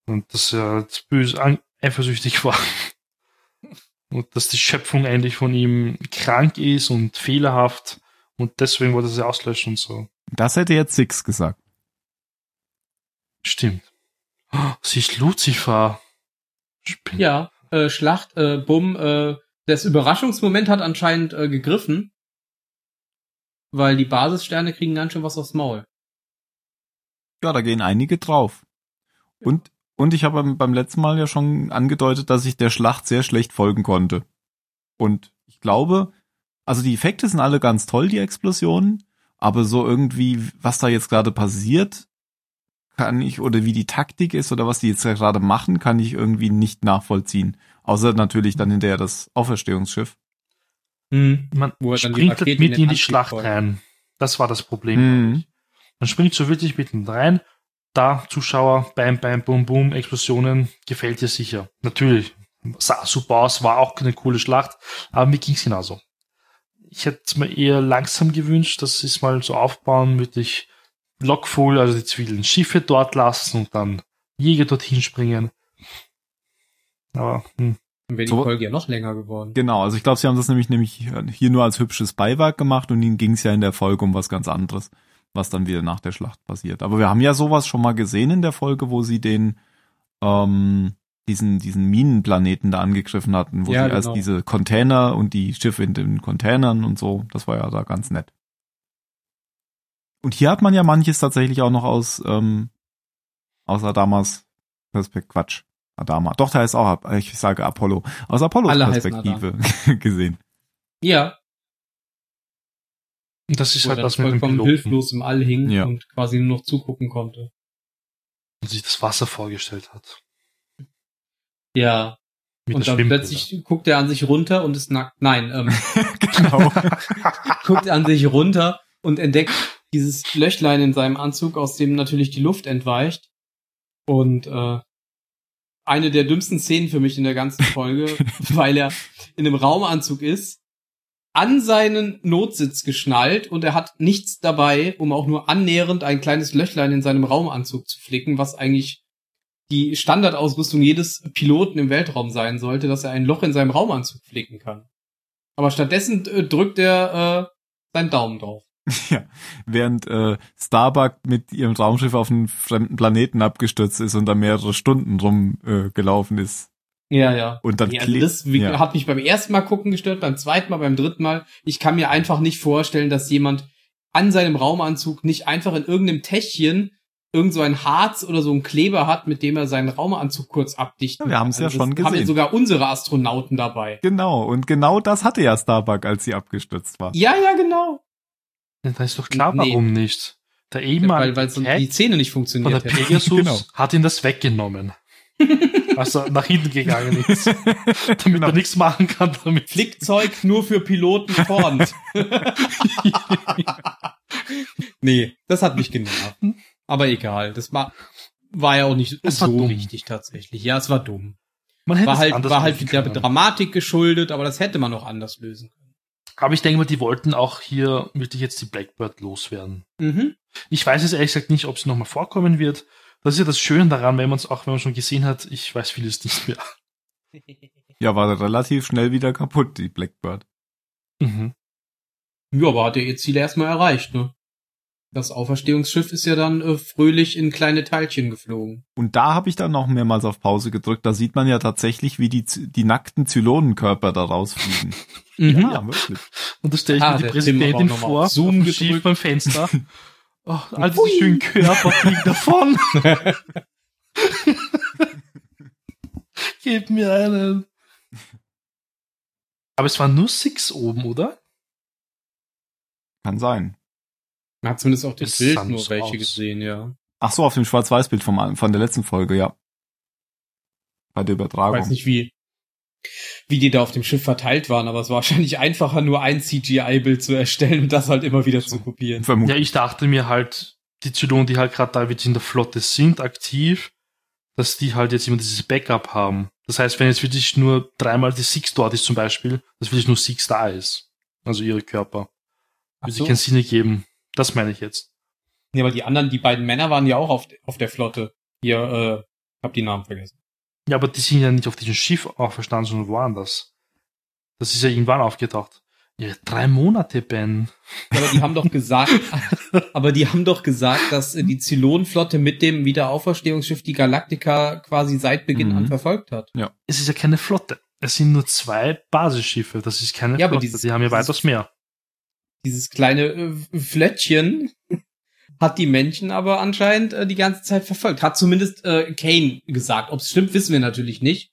und dass er halt böse eifersüchtig war. Und dass die Schöpfung eigentlich von ihm krank ist und fehlerhaft und deswegen wollte er sie auslöschen und so. Das hätte jetzt Six gesagt. Stimmt. Oh, sie ist Lucifer. Spinn. Ja, äh, Schlacht, äh, Bumm, äh, das Überraschungsmoment hat anscheinend äh, gegriffen. Weil die Basissterne kriegen ganz schön was aufs Maul. Ja, da gehen einige drauf. Und, und ich habe beim, beim letzten Mal ja schon angedeutet, dass ich der Schlacht sehr schlecht folgen konnte. Und ich glaube, also die Effekte sind alle ganz toll, die Explosionen, aber so irgendwie, was da jetzt gerade passiert, kann ich, oder wie die Taktik ist oder was die jetzt gerade machen, kann ich irgendwie nicht nachvollziehen. Außer natürlich dann hinterher das Auferstehungsschiff. Mhm. Man Wo er dann die springt halt mit in die Schlacht folgt. rein. Das war das Problem. Mhm. Man springt so wirklich mitten rein. Da, Zuschauer, bam, bam, boom, boom, Explosionen, gefällt dir sicher. Natürlich, sah super aus, war auch eine coole Schlacht, aber mir ging's genauso. Ich hätte es mir eher langsam gewünscht, dass sie es mal so aufbauen, wirklich lockvoll, also die zivilen Schiffe dort lassen und dann Jäger dorthin springen. Aber, hm. Dann wäre die So- Folge ja noch länger geworden. Genau, also ich glaube, sie haben das nämlich, nämlich hier nur als hübsches Beiwerk gemacht und ihnen ging es ja in der Folge um was ganz anderes, was dann wieder nach der Schlacht passiert. Aber wir haben ja sowas schon mal gesehen in der Folge, wo sie den ähm, diesen diesen Minenplaneten da angegriffen hatten, wo Ja, sie erst genau. diese Container und die Schiffe in den Containern und so, das war ja da ganz nett. Und hier hat man ja manches tatsächlich auch noch aus ähm, aus Adamas Perspektive Quatsch. Adama. Doch, da ist auch, ich sage Apollo. Aus Apollos Alle Perspektive gesehen. Ja, Und das ist wo er halt das vollkommen hilflos im All hing Ja. und quasi nur noch zugucken konnte. und sich das Wasser vorgestellt hat. Ja. Mit und dann plötzlich guckt er an sich runter und ist nackt. Nein, ähm, genau. guckt an sich runter und entdeckt dieses Löchlein in seinem Anzug, aus dem natürlich die Luft entweicht. Und äh, eine der dümmsten Szenen für mich in der ganzen Folge, weil er in einem Raumanzug ist, an seinen Notsitz geschnallt und er hat nichts dabei, um auch nur annähernd ein kleines Löchlein in seinem Raumanzug zu flicken, was eigentlich die Standardausrüstung jedes Piloten im Weltraum sein sollte, dass er ein Loch in seinem Raumanzug flicken kann. Aber stattdessen äh, drückt er äh, seinen Daumen drauf. Ja, während äh, Starbuck mit ihrem Raumschiff auf einen fremden Planeten abgestürzt ist und da mehrere Stunden rum äh, gelaufen ist. Ja, ja. Und dann Ja, also das ja. hat mich beim ersten Mal gucken gestört, beim zweiten Mal, beim dritten Mal. Ich kann mir einfach nicht vorstellen, dass jemand an seinem Raumanzug nicht einfach in irgendeinem Täschchen irgend so ein Harz oder so ein Kleber hat, mit dem er seinen Raumanzug kurz abdichten Ja, wir haben's kann. ja Also schon das Haben ja gesehen. sogar unsere Astronauten dabei. Genau, und genau das hatte ja Starbuck, als sie abgestürzt war. Ja, ja, genau. Ja, da ist doch klar, Nee. warum nicht. Der Weil, ehemalige weil Hack die Zähne nicht von funktioniert der hätten. Pegasus Genau. hat ihn das weggenommen. als er nach hinten gegangen ist. Damit Genau. er nichts machen kann damit. Flickzeug nur für Piloten vorn. nee, das hat mich genervt. Aber egal, das war, war ja auch nicht Es war so dumm. wichtig tatsächlich. Ja, es war dumm. Man hätte War es halt, war halt der. Dramatik geschuldet, aber das hätte man noch anders lösen können. Aber ich denke mal, die wollten auch hier wirklich jetzt die Blackbird loswerden. Mhm. Ich weiß jetzt ehrlich gesagt nicht, ob sie nochmal vorkommen wird. Das ist ja das Schöne daran, wenn man es auch, wenn man schon gesehen hat, ich weiß vieles nicht mehr. Ja, war relativ schnell wieder kaputt, die Blackbird. Mhm. Ja, aber hat ja ihr Ziel erstmal erreicht, ne? Das Auferstehungsschiff ist ja dann äh, fröhlich in kleine Teilchen geflogen. Und da habe ich dann noch mehrmals auf Pause gedrückt. Da sieht man ja tatsächlich, wie die, die nackten Zylonenkörper da rausfliegen. Mhm. Ja, wirklich. Und da stelle ich Ah, mir die der Präsidentin vor, Zoom gedrückt. Beim Fenster. Oh, all diese schönen Körper fliegen davon. Gib mir einen. Aber es waren nur Six oben, oder? Kann sein. Man hat zumindest auf dem Es Bild sah nur welche aus. gesehen, ja. Ach so, auf dem Schwarz-Weiß-Bild vom, von der letzten Folge, ja. Bei der Ich Übertragung. weiß nicht, wie, wie die da auf dem Schiff verteilt waren, aber es war wahrscheinlich einfacher, nur ein CGI-Bild zu erstellen und das halt immer wieder zu kopieren. Ja, Vermutlich. ich dachte mir halt, die Zylonen, die halt gerade da jetzt in der Flotte sind, aktiv, dass die halt jetzt immer dieses Backup haben. Das heißt, wenn jetzt wirklich nur dreimal die Six dort ist zum Beispiel, dass wirklich nur Six da ist. Also ihre Körper. Würde so. sich keinen Sinn ergeben. Das meine ich jetzt. Ja, aber die anderen, die beiden Männer waren ja auch auf, auf der Flotte. Hier, äh, hab die Namen vergessen. Ja, aber die sind ja nicht auf diesem Schiff auferstanden, sondern woanders. Das ist ja irgendwann aufgetaucht. Ja, drei Monate, Ben. Ja, aber die haben doch gesagt, aber die haben doch gesagt, dass äh, die Zylonenflotte mit dem Wiederauferstehungsschiff die Galactica quasi seit Beginn Mhm. an verfolgt hat. Es ist ja keine Flotte. Es sind nur zwei Basisschiffe. Das ist keine Ja, aber Flotte. dieses- die haben ja weitaus mehr. Dieses kleine äh, Flöttchen hat die Männchen aber anscheinend äh, die ganze Zeit verfolgt. Hat zumindest äh, Kane gesagt. Ob es stimmt, wissen wir natürlich nicht.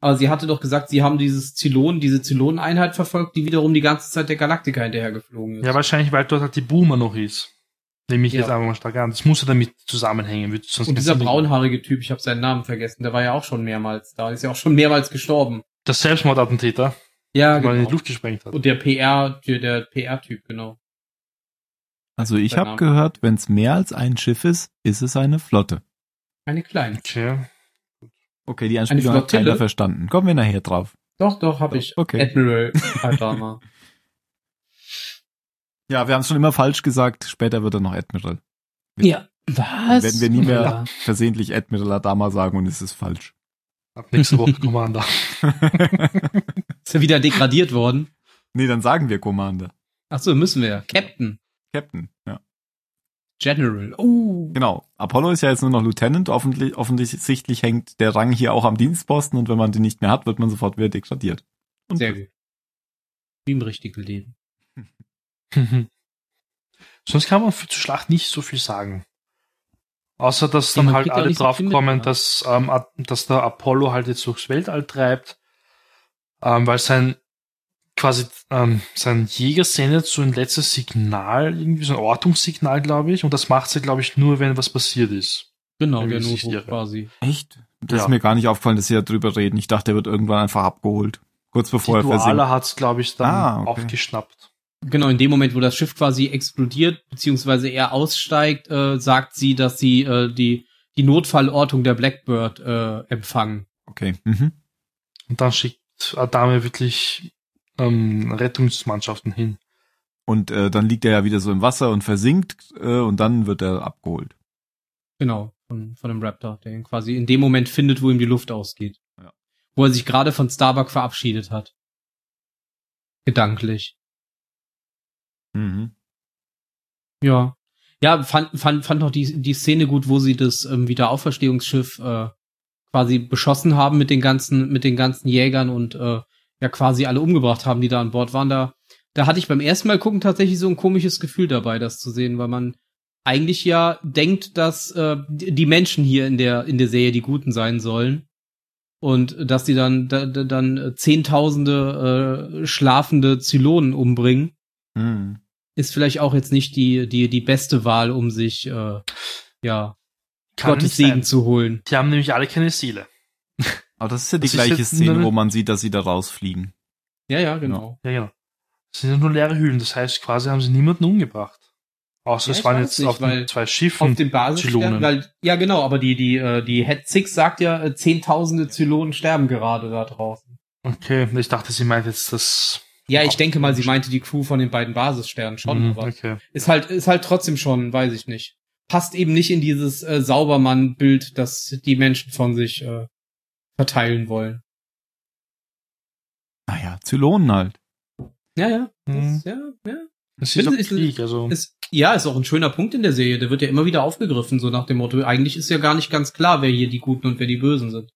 Aber sie hatte doch gesagt, sie haben dieses Zylon, diese Zyloneneinheit verfolgt, die wiederum die ganze Zeit der Galactica hinterhergeflogen ist. Ja, wahrscheinlich, weil dort halt die Boomer noch ist. Nehme ich Ja. jetzt einfach mal stark an. Das muss ja damit zusammenhängen. Wird sonst Und dieser braunhaarige Typ, ich habe seinen Namen vergessen, der war ja auch schon mehrmals da, ist ja auch schon mehrmals gestorben. Der Selbstmordattentäter, Ja, weil er in die genau. Luft gesprengt hat. Und der PR, der, der PR-Typ, genau. Also ich habe gehört, wenn es mehr als ein Schiff ist, ist es eine Flotte. Eine kleine. Okay. Okay, die Anspielung hat keiner verstanden. Kommen wir nachher drauf. Doch, doch, habe ich. Okay. Admiral Adama. Ja, wir haben es schon immer falsch gesagt. Später wird er noch Admiral. ja. Was? Werden wir nie mehr Ja. versehentlich Admiral Adama sagen und es ist falsch. Ab nächste Woche Commander. Ist er wieder degradiert worden? nee, dann sagen wir Commander. Ach so, müssen wir. Captain. Captain, ja. General. Oh. Genau. Apollo ist ja jetzt nur noch Lieutenant. Offentlich, offensichtlich hängt der Rang hier auch am Dienstposten und wenn man den nicht mehr hat, wird man sofort wieder degradiert. Und Sehr gut. Wie im richtigen Leben. Sonst kann man für zur Schlacht nicht so viel sagen. Außer, dass Ja, dann halt alle so draufkommen, ja. dass, ähm, dass der Apollo halt jetzt durchs Weltall treibt, ähm, weil sein quasi ähm, sein Jäger sendet so ein letztes Signal, irgendwie so ein Ortungssignal, glaube ich, und das macht sie, glaube ich, nur, wenn was passiert ist. Genau, Wenn der Notruf quasi. Echt? Das Ja. ist mir gar nicht aufgefallen, dass sie da drüber reden. Ich dachte, er wird irgendwann einfach abgeholt. Kurz bevor Die er versinkt. Duala hat's, glaube ich, dann Ah, okay. aufgeschnappt. Genau, in dem Moment, wo das Schiff quasi explodiert, beziehungsweise er aussteigt, äh, sagt sie, dass sie äh, die, die Notfallortung der Blackbird äh, empfangen. Okay. Mhm. Und dann schickt Adame wirklich ähm, Rettungsmannschaften hin. Und äh, dann liegt er ja wieder so im Wasser und versinkt äh, und dann wird er abgeholt. Genau, von, von dem Raptor, der ihn quasi in dem Moment findet, wo ihm die Luft ausgeht. Ja. Wo er sich gerade von Starbuck verabschiedet hat. Gedanklich. Mhm. Ja. Ja, fand, fand, fand noch die, die Szene gut, wo sie das ähm, Wiederauferstehungsschiff äh, quasi beschossen haben mit den ganzen, mit den ganzen Jägern und äh, ja quasi alle umgebracht haben, die da an Bord waren. Da, da hatte ich beim ersten Mal gucken tatsächlich so ein komisches Gefühl dabei, das zu sehen, weil man eigentlich ja denkt, dass äh, die Menschen hier in der, in der Serie die Guten sein sollen. Und dass die dann, da, da, dann zehntausende äh, schlafende Zylonen umbringen Mhm. ist vielleicht auch jetzt nicht die, die, die beste Wahl, um sich, äh, ja, Kann Gottes Segen sein. zu holen. Die haben nämlich alle keine Seele. Aber das ist ja die Das gleiche Szene, wo man sieht, dass sie da rausfliegen. Ja, ja, genau. Ja, genau. Das sind ja nur leere Hüllen. Das heißt, quasi haben sie niemanden umgebracht. Außer Ja, es waren jetzt nicht, auf den zwei Schiffen. Auf dem Basisstern, Zylonen. weil, ja, genau, aber die, die, äh, die Head Six sagt ja, äh, zehntausende Zylonen sterben gerade da draußen. Okay, ich dachte, sie meint jetzt das. Ja, ich denke mal, sie meinte die Crew von den beiden Basissternen schon, Mhm, aber okay. ist halt, ist halt trotzdem schon, weiß ich nicht. Passt eben nicht in dieses äh, Saubermann-Bild, das die Menschen von sich äh, verteilen wollen. Naja, Zylonen halt. Ja, ja. Mhm. Das, ja, ja. Es ist ist- Krieg, also. Ist, ja, ist auch ein schöner Punkt in der Serie. Der wird ja immer wieder aufgegriffen, so nach dem Motto, eigentlich ist ja gar nicht ganz klar, wer hier die Guten und wer die Bösen sind.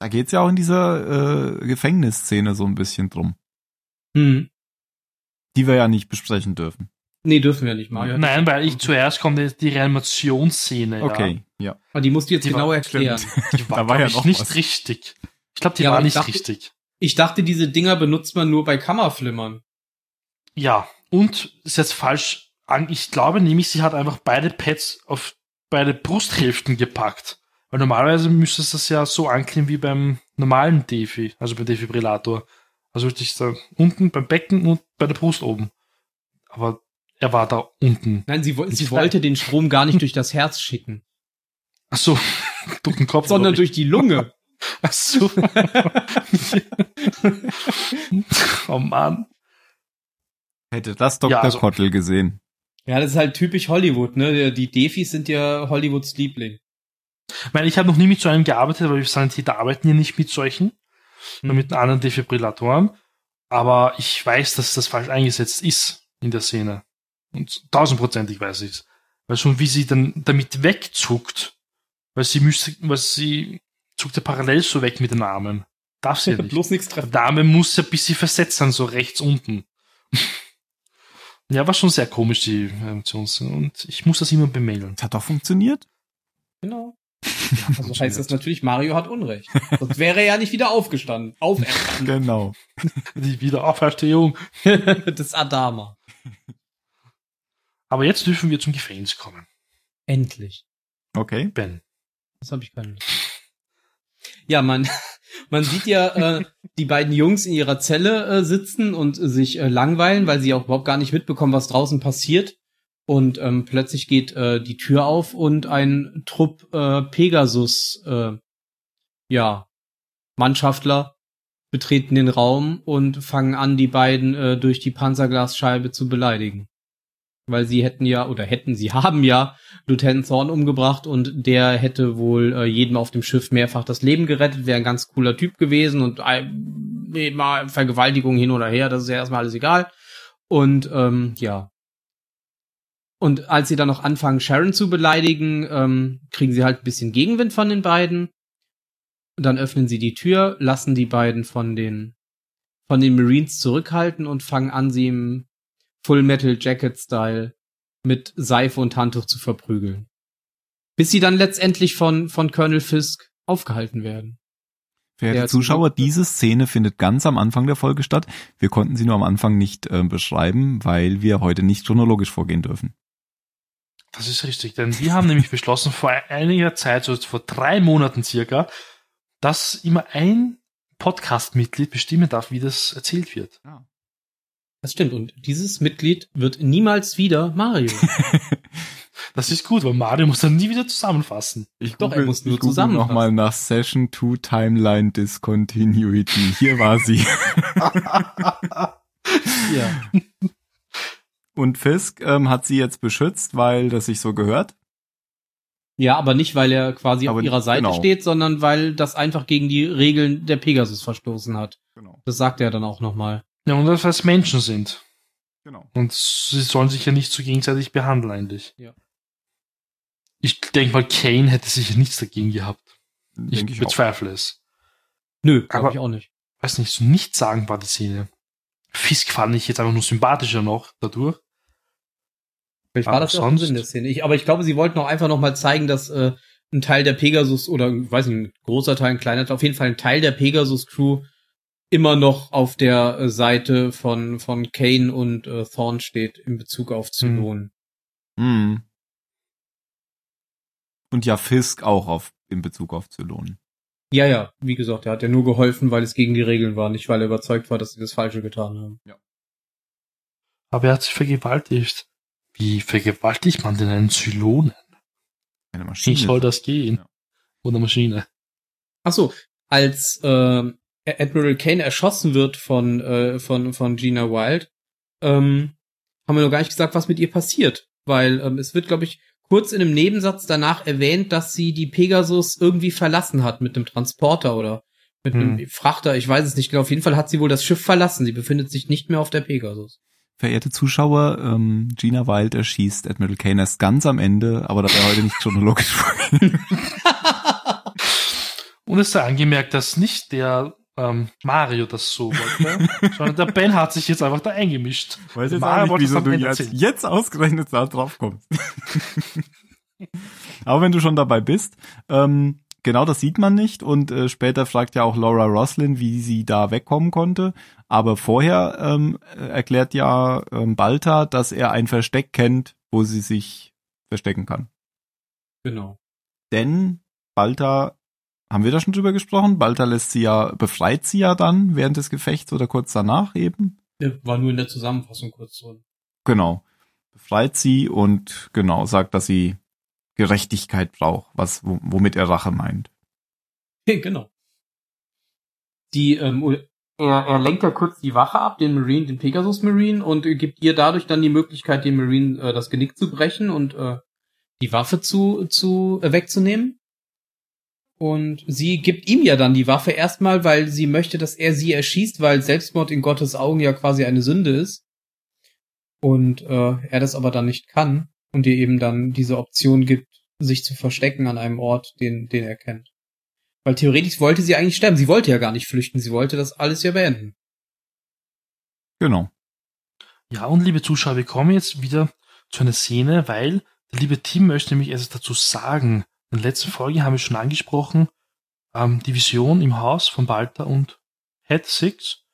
Da geht's ja auch in dieser äh, Gefängnisszene so ein bisschen drum, Hm. die wir ja nicht besprechen dürfen. Nee, dürfen wir nicht mal. Ja, Nein, weil ich zuerst kommt jetzt die Reanimationsszene. Okay, ja. Aber die musst du jetzt Die genau war- erklären. Ja. Die war, Da war ja ich, noch nicht was. richtig. Ich glaube, die Ja, war nicht dachte- richtig. Ich dachte, diese Dinger benutzt man nur bei Kammerflimmern. Ja, und ist jetzt falsch ich glaube nämlich, sie hat einfach beide Pads auf beide Brusthälften gepackt. Weil normalerweise müsste es das ja so anklingen wie beim normalen Defi, also beim Defibrillator. Also wirklich da unten beim Becken und bei der Brust oben. Aber er war da unten. Nein, sie, wo- sie wollte den Strom gar nicht durch das Herz schicken, Ach so, durch den Kopf. sondern durch die Lunge. Ach so. oh Mann. Hätte das Dr. Ja, also- Kottel gesehen. Ja, das ist halt typisch Hollywood, ne? Die Defis sind ja Hollywoods Liebling. Ich meine, ich habe noch nie mit so einem gearbeitet, weil wir Sanitäter arbeiten ja nicht mit solchen, nur Hm. mit anderen Defibrillatoren. Aber ich weiß, dass das falsch eingesetzt ist in der Szene. Und tausendprozentig weiß ich es. Weil schon wie sie dann damit wegzuckt, weil sie müsste, weil sie zuckt ja parallel so weg mit den Armen. Darf sie ja nicht. Bloß nichts treffen. Der Arme muss ja ein bisschen versetzt sein, so rechts unten. ja, war schon sehr komisch, die Emotion. Und ich muss das immer bemailen. Das hat doch funktioniert. Genau. Also heißt das natürlich, Mario hat Unrecht. Sonst wäre er ja nicht wieder aufgestanden. Auferstanden. Genau. Die Wiederauferstehung. das Adama. Aber jetzt dürfen wir zum Gefängnis kommen. Endlich. Okay. Ben. Das habe ich keine Lust. Ja, man, man sieht ja äh, die beiden Jungs in ihrer Zelle äh, sitzen und äh, sich äh, langweilen, weil sie auch überhaupt gar nicht mitbekommen, was draußen passiert. Und ähm, plötzlich geht äh, die Tür auf und ein Trupp äh, Pegasus, äh, ja, Mannschaftler betreten den Raum und fangen an, die beiden äh, durch die Panzerglasscheibe zu beleidigen. Weil sie hätten ja, oder hätten, sie haben ja Lieutenant Thorne umgebracht und der hätte wohl äh, jedem auf dem Schiff mehrfach das Leben gerettet, wäre ein ganz cooler Typ gewesen und ein, mal Vergewaltigung hin oder her, das ist ja erstmal alles egal. Und ähm, ja. Und als sie dann noch anfangen, Sharon zu beleidigen, ähm, kriegen sie halt ein bisschen Gegenwind von den beiden. Dann öffnen sie die Tür, lassen die beiden von den von den Marines zurückhalten und fangen an, sie im Full Metal Jacket Style mit Seife und Handtuch zu verprügeln. Bis sie dann letztendlich von, von Colonel Fisk aufgehalten werden. Verehrte Ja, Zuschauer, diese Szene findet ganz am Anfang der Folge statt. Wir konnten sie nur am Anfang nicht äh, beschreiben, weil wir heute nicht chronologisch vorgehen dürfen. Das ist richtig, denn wir haben nämlich beschlossen vor einiger Zeit, so vor drei Monaten circa, dass immer ein Podcast-Mitglied bestimmen darf, wie das erzählt wird. Das stimmt. Und dieses Mitglied wird niemals wieder Mario. Das ist gut, weil Mario muss dann nie wieder zusammenfassen. Ich Doch, er muss nur google zusammenfassen. nochmal nach Session 2 Timeline Discontinuity. Hier war sie. ja. Und Fisk ähm, hat sie jetzt beschützt, weil das sich so gehört. ja, aber nicht, weil er quasi Aber auf ihrer Seite genau. steht, sondern weil das einfach gegen die Regeln der Pegasus verstoßen hat. Genau. Das sagt er dann auch nochmal. Ja, und dass es Menschen sind. Genau. Und sie sollen sich ja nicht so gegenseitig behandeln eigentlich. Ja. Ich denke mal, Kane hätte sicher nichts dagegen gehabt. Ich, ich auch. bezweifle es. Nö, Aber- glaube ich auch nicht. Weiß nicht, so nichts sagen war die Szene. Fisk fand ich jetzt einfach nur sympathischer noch dadurch. Vielleicht Aber war das ja auch sonst- ein Sinn der Szene. Ich, aber ich glaube, sie wollten auch einfach noch mal zeigen, dass äh, ein Teil der Pegasus oder ich weiß nicht, ein großer Teil, ein kleiner Teil, auf jeden Fall ein Teil der Pegasus Crew immer noch auf der äh, Seite von von Kane und äh, Thorn steht in Bezug auf Zylonen. Mhm. Und ja, Fisk auch auf, in Bezug auf Zylonen. Ja, ja, wie gesagt, er hat ja nur geholfen, weil es gegen die Regeln war, nicht weil er überzeugt war, dass sie das Falsche getan haben. Aber er hat sich vergewaltigt. Wie vergewaltigt man denn einen Zylonen? Eine Wie Maschine. soll das gehen? Ja. Oder Maschine. Ach so, als äh, Admiral Kane erschossen wird von äh, von von Gina Wild, ähm, haben wir noch gar nicht gesagt, was mit ihr passiert, weil ähm, es wird, glaube ich, kurz in einem Nebensatz danach erwähnt, dass sie die Pegasus irgendwie verlassen hat mit einem Transporter oder mit einem Hm. Frachter. Ich weiß es nicht genau. Auf jeden Fall hat sie wohl das Schiff verlassen. Sie befindet sich nicht mehr auf der Pegasus. Verehrte Zuschauer, ähm, Gina Wild erschießt Admiral Kane erst ganz am Ende, aber da wir heute nicht chronologisch vorgehen. Und es sei angemerkt, dass nicht der ähm, Mario das so wollte, sondern der Ben hat sich jetzt einfach da eingemischt. Weiß jetzt Mario auch nicht, es wieso du jetzt, erzählen. jetzt ausgerechnet da drauf kommst. Aber wenn du schon dabei bist, ähm, genau das sieht man nicht und äh, später fragt ja auch Laura Roslin, wie sie da wegkommen konnte. Aber vorher ähm, erklärt ja ähm, Balta, dass er ein Versteck kennt, wo sie sich verstecken kann. Genau. Denn Balta, haben wir da schon drüber gesprochen? Balta lässt sie ja, befreit sie ja dann während des Gefechts oder kurz danach eben. War nur in der Zusammenfassung kurz drin. Genau. Befreit sie und genau sagt, dass sie Gerechtigkeit braucht, was womit er Rache meint. genau. Die, ähm, er, er lenkt ja kurz die Wache ab, den Marine, den Pegasus Marine, und gibt ihr dadurch dann die Möglichkeit, dem Marine äh, das Genick zu brechen und äh, die Waffe zu, zu äh, wegzunehmen. Und sie gibt ihm ja dann die Waffe erstmal, weil sie möchte, dass er sie erschießt, weil Selbstmord in Gottes Augen ja quasi eine Sünde ist. Und äh, er das aber dann nicht kann und ihr eben dann diese Option gibt, sich zu verstecken an einem Ort, den, den er kennt. Weil theoretisch wollte sie eigentlich sterben. Sie wollte ja gar nicht flüchten. Sie wollte das alles ja beenden. Genau. Ja, und liebe Zuschauer, wir kommen jetzt wieder zu einer Szene, weil der liebe Tim möchte nämlich etwas dazu sagen. In der letzten Folge haben wir schon angesprochen, ähm, die Vision im Haus von Balta und Head Six,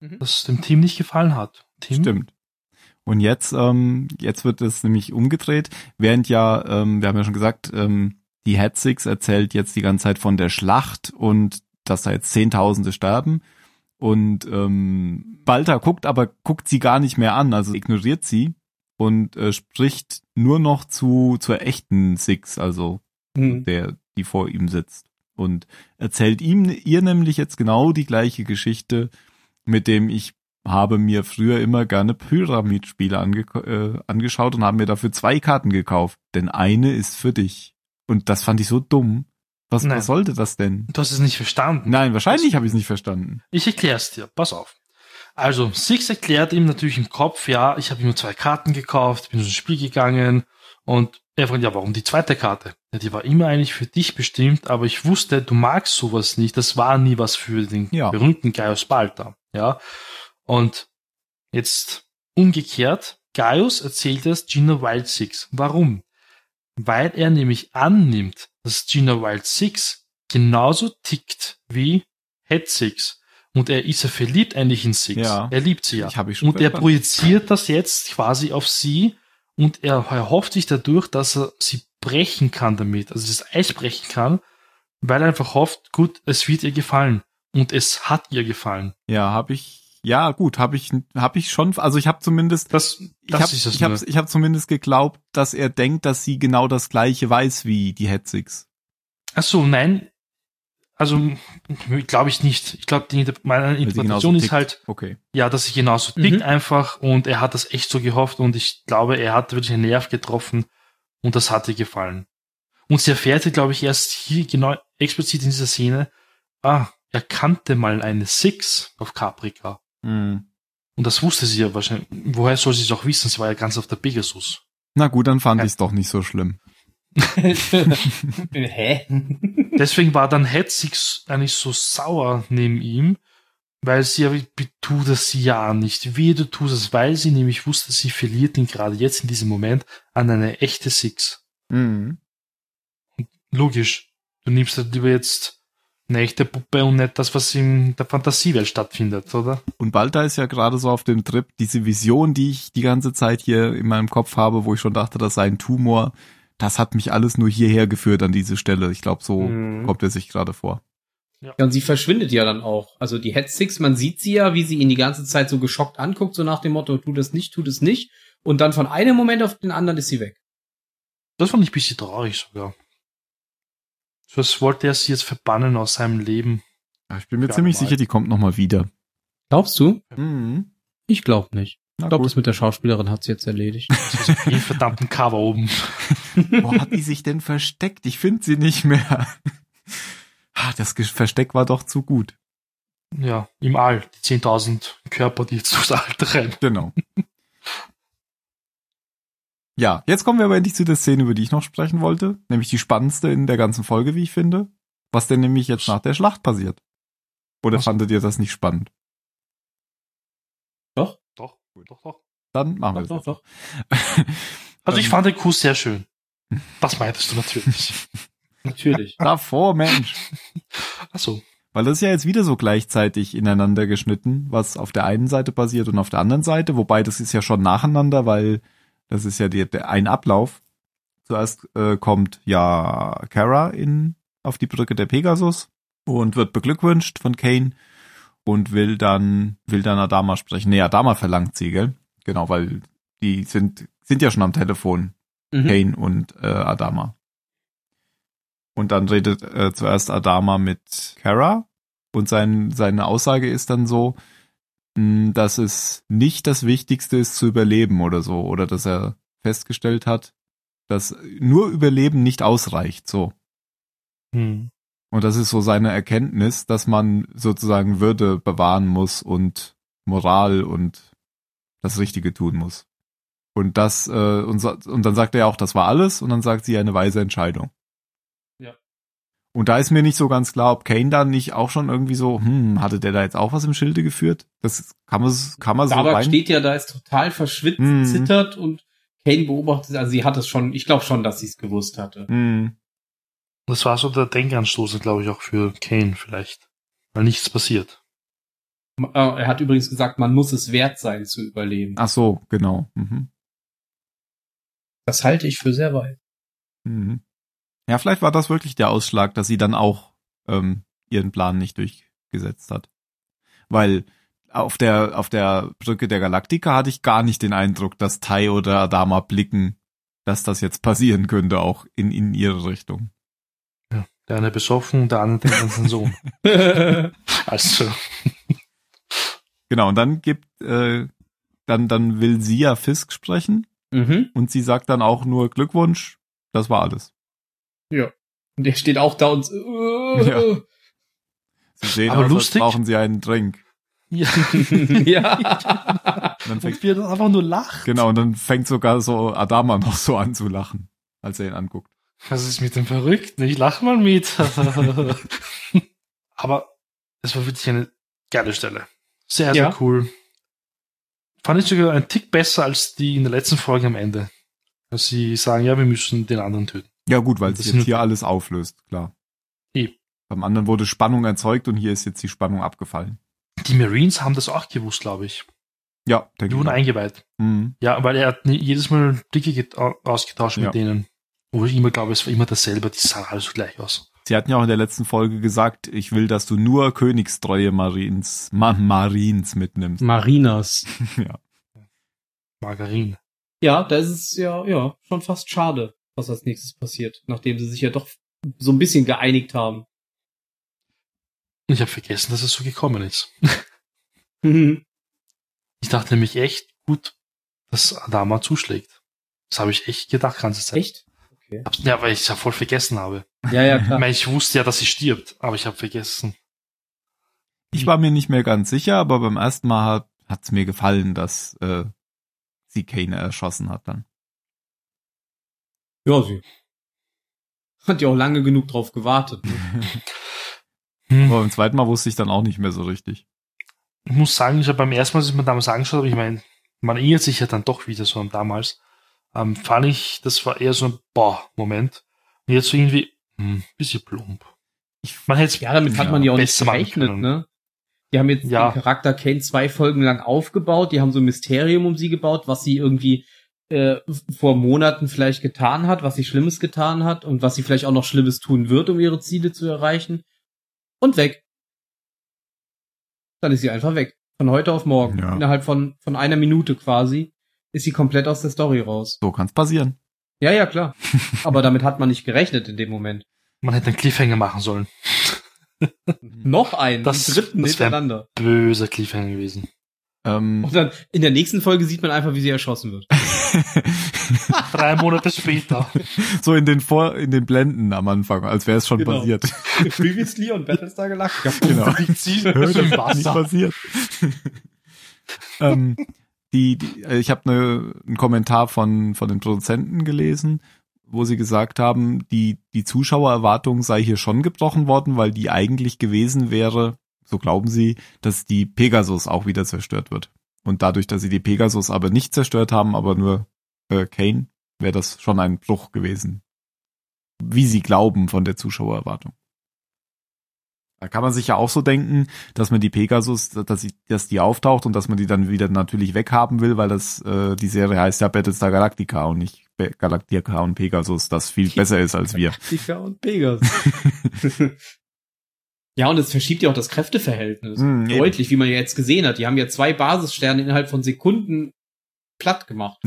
mhm. das dem Team nicht gefallen hat. Tim? Stimmt. Und jetzt, ähm, jetzt wird es nämlich umgedreht, während ja, ähm, wir haben ja schon gesagt, ähm, die Head Six erzählt jetzt die ganze Zeit von der Schlacht und dass da jetzt Zehntausende sterben. Und ähm, Balta guckt aber guckt sie gar nicht mehr an, also ignoriert sie und äh, spricht nur noch zu zur echten Six, also mhm. der, die vor ihm sitzt und erzählt ihm ihr nämlich jetzt genau die gleiche Geschichte, mit dem ich habe mir früher immer gerne Pyramidspiele ange äh, angeschaut und habe mir dafür zwei Karten gekauft, denn eine ist für dich. Und das fand ich so dumm. Was, was sollte das denn? Du hast es nicht verstanden. Nein, wahrscheinlich habe ich es nicht verstanden. Ich erklär's dir. Pass auf. Also, Six erklärt ihm natürlich im Kopf, ja, ich habe ihm nur zwei Karten gekauft, bin ins Spiel gegangen und er fragt, ja, warum die zweite Karte? Ja, die war immer eigentlich für dich bestimmt, aber ich wusste, du magst sowas nicht. Das war nie was für den ja. berühmten Gaius Balta. Ja. Und jetzt umgekehrt, Gaius erzählt das Gina Wild Six. Warum? Weil er nämlich annimmt, dass Gina Wild Six genauso tickt wie Head Six. Und er ist ja verliebt eigentlich in Six. Ja, er liebt sie ja. Ich ich schon und er projiziert das jetzt quasi auf sie und er erhofft sich dadurch, dass er sie brechen kann damit, also das Eis brechen kann, weil er einfach hofft, gut, es wird ihr gefallen. Und es hat ihr gefallen. Ja, habe ich, ja gut, habe ich, habe ich schon, also ich habe zumindest, das, das ich habe, ich habe, ich habe zumindest geglaubt, dass er denkt, dass sie genau das gleiche weiß wie die Hetzix. Ach so, nein, also glaube ich nicht. Ich glaube, meine Interpretation ist halt, okay. ja, dass sie genauso mhm. tickt einfach und er hat das echt so gehofft und ich glaube, er hat wirklich einen Nerv getroffen und das hat ihr gefallen. Und sie erfährt, glaube ich, erst hier genau explizit in dieser Szene, ah, er kannte mal eine Six auf Caprica. Mhm. Und das wusste sie ja wahrscheinlich. Woher soll sie es auch wissen? Sie war ja ganz auf der Pegasus. Na gut, dann fand ja. ich es doch nicht so schlimm. Hä? Deswegen war dann Hetzig eigentlich so sauer neben ihm, weil sie ja, tu das ja nicht. Wie du tust es, weil sie nämlich wusste, sie verliert ihn gerade jetzt in diesem Moment an eine echte Six. Mhm. Logisch. Du nimmst halt lieber jetzt eine echte Puppe und nicht das, was in der Fantasiewelt stattfindet, oder? Und Balta ist ja gerade so auf dem Trip, diese Vision, die ich die ganze Zeit hier in meinem Kopf habe, wo ich schon dachte, das sei ein Tumor, das hat mich alles nur hierher geführt an diese Stelle. Ich glaube, so mhm. kommt er sich gerade vor. Ja. ja, und sie verschwindet ja dann auch. Also die Head Six, man sieht sie ja, wie sie ihn die ganze Zeit so geschockt anguckt, so nach dem Motto, tu das nicht, tu das nicht. Und dann von einem Moment auf den anderen ist sie weg. Das fand ich ein bisschen traurig sogar. Was wollte er sie jetzt verbannen aus seinem Leben? Ja, ich bin mir ziemlich sicher, die kommt nochmal wieder. Glaubst du? Mhm. Ich glaube nicht. Na ich glaube, das mit der Schauspielerin hat sie jetzt erledigt. Ein verdammten Cover oben. Wo hat die sich denn versteckt? Ich finde sie nicht mehr. Ah, das Versteck war doch zu gut. Ja, im All. Die 10.000 Körper, die jetzt durchs All rennen. Genau. Ja, jetzt kommen wir aber endlich zu der Szene, über die ich noch sprechen wollte. Nämlich die spannendste in der ganzen Folge, wie ich finde. Was denn nämlich jetzt nach der Schlacht passiert. Oder Was? fandet ihr das nicht spannend? Doch. Doch. Doch, doch. Dann machen wir es. Doch, doch, Also ich ähm. fand den Kuss sehr schön. Das meintest du natürlich. natürlich. Davor, Mensch. Ach so. Weil das ist ja jetzt wieder so gleichzeitig ineinander geschnitten, was auf der einen Seite passiert und auf der anderen Seite, wobei das ist ja schon nacheinander, weil das ist ja der, der ein Ablauf. Zuerst äh, kommt ja Kara in auf die Brücke der Pegasus und wird beglückwünscht von Kane und will dann will dann Adama sprechen. Nee, Adama verlangt sie, gell? Genau, weil die sind sind ja schon am Telefon, Mhm. Kane und äh, Adama. Und dann redet äh, zuerst Adama mit Kara und sein, seine Aussage ist dann so, mh, dass es nicht das Wichtigste ist zu überleben oder so, oder dass er festgestellt hat, dass nur Überleben nicht ausreicht, so. Hm. Und das ist so seine Erkenntnis, dass man sozusagen Würde bewahren muss und Moral und das Richtige tun muss. Und das, äh, und, so, und dann sagt er auch, das war alles, und dann sagt sie eine weise Entscheidung. Ja. Und da ist mir nicht so ganz klar, ob Kane da nicht auch schon irgendwie so, hm, hatte der da jetzt auch was im Schilde geführt? Das kann man, kann man so Starbuck rein. steht ja da, ist total verschwitzt, Mhm. zittert und Kane beobachtet, also sie hat es schon, ich glaube schon, dass sie es gewusst hatte. Hm, Das war so der Denkanstoß, glaube ich, auch für Kane vielleicht. Weil nichts passiert. Äh, Er hat übrigens gesagt, man muss es wert sein zu überleben. ach so, genau. Mhm. Das halte ich für sehr weit. Mhm. Ja, vielleicht war das wirklich der Ausschlag, dass sie dann auch ähm, ihren Plan nicht durchgesetzt hat. Weil auf der, auf der Brücke der Galaktika hatte ich gar nicht den Eindruck, dass Tai oder Adama blicken, dass das jetzt passieren könnte, auch in, in ihre Richtung. Ja. Der eine besoffen, der andere denkt an seinen Sohn. Also, Genau, und dann gibt, äh, dann, dann will sie ja Fisk sprechen mhm. und sie sagt dann auch nur Glückwunsch, das war alles. Ja. Und der steht auch da und äh, Ja. Sie sehen Aber aus, als lustig. brauchen sie einen Drink. ja. ja. Und dann fängt Und wir dann einfach nur lacht. Genau, und dann fängt sogar so Adama noch so an zu lachen, als er ihn anguckt. Was ist mit dem Verrückten? Ich lach mal mit. Aber es war wirklich eine geile Stelle. Sehr, sehr Ja. cool. Fand ich sogar einen Tick besser als die in der letzten Folge am Ende. Als sie sagen, ja, wir müssen den anderen töten. Ja gut, weil es sind- jetzt hier alles auflöst, klar. Eh. Beim anderen wurde Spannung erzeugt und hier ist jetzt die Spannung abgefallen. Die Marines haben das auch gewusst, glaube ich. Ja, Die denke wurden ich. eingeweiht. Mhm. Ja, weil er hat jedes Mal Blicke get- au- ausgetauscht Ja. mit denen. Wo ich immer glaube, es war immer dasselbe, die sahen alle so gleich aus. Sie hatten ja auch in der letzten Folge gesagt, ich will, dass du nur königstreue Marines, Ma Marines mitnimmst. Marinas. ja. Margarine. Ja, da ist es ja, ja, schon fast schade, was als nächstes passiert, nachdem sie sich ja doch so ein bisschen geeinigt haben. Ich habe vergessen, dass es so gekommen ist. Mhm. Ich dachte nämlich echt gut, dass Adama zuschlägt. Das habe ich echt gedacht ganze Zeit. Echt? Okay. Ja, weil ich es ja voll vergessen habe. Ja, ja, Ich klar. meine, ich wusste ja, dass sie stirbt, aber ich habe vergessen. Ich war mir nicht mehr ganz sicher, aber beim ersten Mal hat es mir gefallen, dass äh, sie Kane erschossen hat dann. Ja, sie. Hat ja auch lange genug drauf gewartet. Ne? Hm. Aber beim zweiten Mal wusste ich dann auch nicht mehr so richtig. Ich muss sagen, ich habe beim ersten Mal, als ich mir damals angeschaut habe, ich meine, man erinnert sich ja dann doch wieder so an damals, ähm, fand ich, das war eher so ein Boah-Moment. Und jetzt so irgendwie, hm, bisschen plump. Ich, Man hätte Ja, damit hat man ja auch nicht gerechnet, ne? Die haben jetzt Ja. den Charakter Kane zwei Folgen lang aufgebaut, die haben so ein Mysterium um sie gebaut, was sie irgendwie äh, vor Monaten vielleicht getan hat, was sie Schlimmes getan hat und was sie vielleicht auch noch Schlimmes tun wird, um ihre Ziele zu erreichen. Und weg. Dann ist sie einfach weg. Von heute auf morgen. Ja. Innerhalb von, von einer Minute quasi ist sie komplett aus der Story raus. so kann's passieren. Ja, ja, klar. Aber damit hat man nicht gerechnet in dem Moment. man hätte einen Cliffhanger machen sollen. Noch einen, Das- den dritten das hintereinander. Böser Cliffhanger gewesen. Ähm, Und dann in der nächsten Folge sieht man einfach, wie sie erschossen wird. Drei Monate später. so in den Vor in den Blenden am Anfang, als wäre es schon Genau. passiert. Previously on Battlestar Galactica. genau. Sie so Hör, im das ist nicht Wasser. passiert. ähm, die, die, äh, ich habe ne, einen Kommentar von, von den Produzenten gelesen, wo sie gesagt haben, die, die Zuschauererwartung sei hier schon gebrochen worden, weil die eigentlich gewesen wäre, so glauben sie, dass die Pegasus auch wieder zerstört wird. Und dadurch, dass sie die Pegasus aber nicht zerstört haben, aber nur äh, Kane, wäre das schon ein Bruch gewesen. Wie sie glauben von der Zuschauererwartung. Da kann man sich ja auch so denken, dass man die Pegasus, dass, sie, dass die auftaucht und dass man die dann wieder natürlich weghaben will, weil das äh, die Serie heißt ja Battlestar Galactica und nicht Galactica und Pegasus, das viel besser ist als wir. Galactica und Pegasus. ja, und es verschiebt ja auch das Kräfteverhältnis. Mm, eben. Deutlich, wie man ja jetzt gesehen hat. Die haben ja zwei Basissterne innerhalb von Sekunden platt gemacht.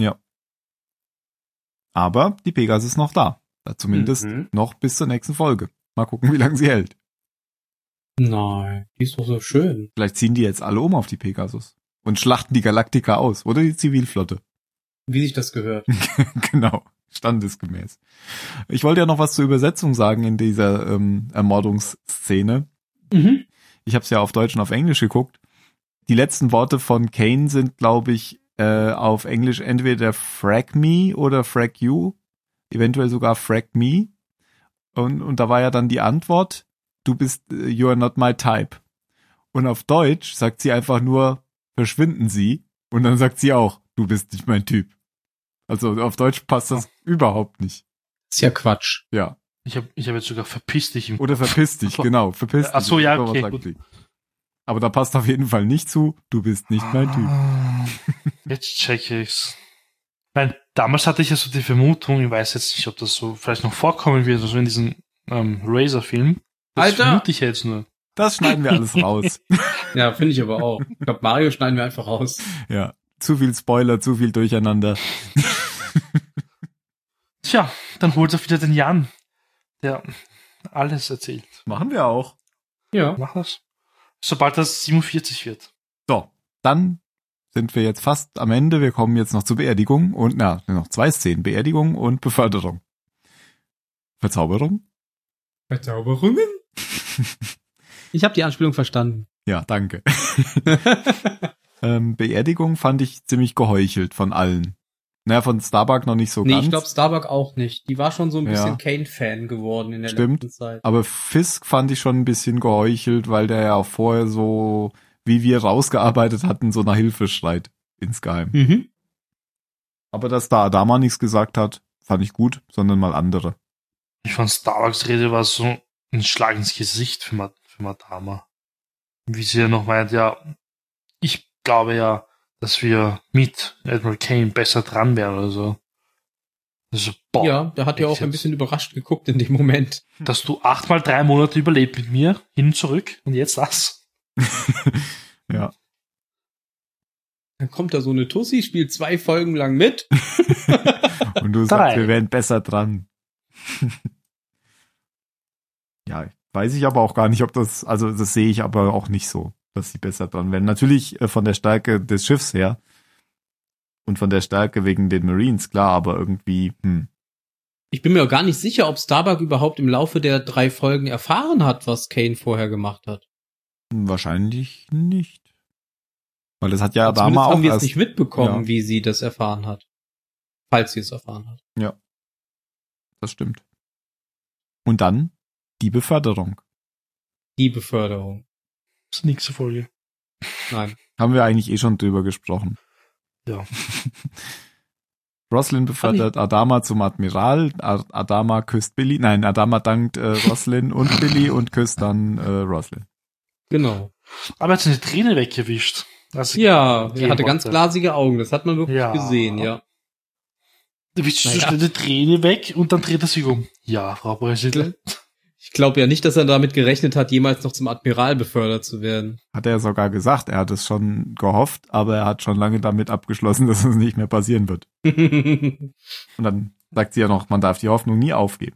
Aber die Pegasus ist noch da. Da Zumindest Mhm. noch bis zur nächsten Folge. Mal gucken, wie lange sie hält. Nein, die ist doch so schön. Vielleicht ziehen die jetzt alle um auf die Pegasus und schlachten die Galactica aus oder die Zivilflotte. Wie sich das gehört. genau, standesgemäß. Ich wollte ja noch was zur Übersetzung sagen in dieser ähm, Ermordungsszene. Mhm. Ich habe es ja auf Deutsch und auf Englisch geguckt. Die letzten Worte von Kane sind, glaube ich, äh, auf Englisch entweder frag me oder frag you, eventuell sogar frag me. Und, und da war ja dann die Antwort, du bist, äh, you are not my type. Und auf Deutsch sagt sie einfach nur, verschwinden Sie. Und dann sagt sie auch, du bist nicht mein Typ. Also auf Deutsch passt das überhaupt nicht. Ist ja Quatsch. Ja. Ich habe ich hab jetzt sogar verpiss dich im Oder verpiss dich, genau, verpiss dich. Ach so, ja, okay, sagt gut. sie. Aber da passt auf jeden Fall nicht zu, du bist nicht mein Typ. Ah, Jetzt checke ich's. Nein, damals hatte ich ja so die Vermutung, ich weiß jetzt nicht, ob das so vielleicht noch vorkommen wird, also in diesem ähm, Razor-Film. Das Alter! vermute ich jetzt nur. Das schneiden wir alles raus. Ja, finde ich aber auch. Ich glaube, Mario schneiden wir einfach raus. Ja. Zu viel Spoiler, zu viel Durcheinander. Tja, dann holt er wieder den Jan, der alles erzählt. Machen wir auch. Ja. Mach das. Sobald das 47 wird. So, dann sind wir jetzt fast am Ende. Wir kommen jetzt noch zur Beerdigung und, na, noch zwei Szenen. Beerdigung und Beförderung. Verzauberung? Verzauberungen? Ich habe die Anspielung verstanden. Ja, danke. ähm, Beerdigung fand ich ziemlich geheuchelt von allen. Naja, von Starbuck noch nicht so nee, ganz. ich glaube Starbuck auch nicht. Die war schon so ein Ja. bisschen Kane-Fan geworden in der Stimmt. letzten Zeit. Aber Fisk fand ich schon ein bisschen geheuchelt, weil der ja auch vorher so, wie wir rausgearbeitet hatten, so nach Hilfe schreit. Insgeheim. Mhm. Aber dass da Adama nichts gesagt hat, fand ich gut, sondern mal andere. Ich fand Starbucks Rede war so ein Schlag ins Gesicht für, Ma für Madama. Wie sie ja noch meint, ja, ich glaube ja, dass wir mit Admiral Kane besser dran wären oder so. Also, boah, Ja, der hat ja auch ein bisschen überrascht geguckt in dem Moment. Dass du achtmal drei Monate überlebt mit mir, hin und zurück, und jetzt das. Ja. Dann kommt da so eine Tussi, spielt zwei Folgen lang mit. Und du Drei. sagst, wir wären besser dran. Ja, weiß ich aber auch gar nicht, ob das, also das sehe ich aber auch nicht so, dass sie besser dran wären. Natürlich äh, von der Stärke des Schiffs her und von der Stärke wegen den Marines, klar, aber irgendwie, hm. Ich bin mir auch gar nicht sicher, ob Starbuck überhaupt im Laufe der drei Folgen erfahren hat, was Kane vorher gemacht hat. Wahrscheinlich nicht. Weil das hat ja Zumindest Adama auch haben wir es erst, nicht mitbekommen, Ja. wie sie das erfahren hat. Falls sie es erfahren hat. das stimmt. Und dann die Beförderung. Die Beförderung. Das ist die nächste Folge. Nein. Haben wir eigentlich eh schon drüber gesprochen. Ja. Roslin befördert Adama zum Admiral, Ad- Adama küsst Billy, nein, Adama dankt äh, Roslin und Billy und küsst dann äh, Roslin. Genau. Aber er hat seine Träne weggewischt. Also, Ja, Die er hatte ganz glasige Augen. Das hat man wirklich Ja. gesehen, ja. Da wischt so Naja. schnell die Träne weg und dann dreht er sich um. Ja, Frau Präsident. Ich glaube ja nicht, dass er damit gerechnet hat, jemals noch zum Admiral befördert zu werden. Hat er sogar gesagt, er hat es schon gehofft, aber er hat schon lange damit abgeschlossen, dass es nicht mehr passieren wird. Und dann sagt sie ja noch, man darf die Hoffnung nie aufgeben.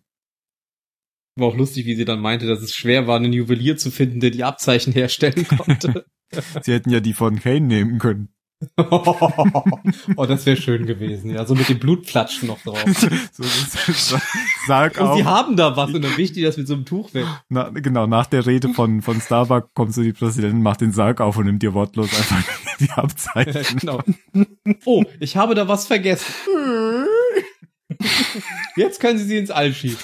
War auch lustig, wie sie dann meinte, dass es schwer war, einen Juwelier zu finden, der die Abzeichen herstellen konnte. Sie hätten ja die von Kane nehmen können. Oh, das wäre schön gewesen, ja. So mit dem Blutplatschen noch drauf. So, das, sag Und sie haben da was und dann wischt die das mit so einem Tuch weg. Na, genau, nach der Rede von, von Starbuck kommt so die Präsidentin, macht den Sarg auf und nimmt dir wortlos einfach die Abzeichen. genau. Oh, ich habe da was vergessen. Jetzt können sie sie ins All schieben.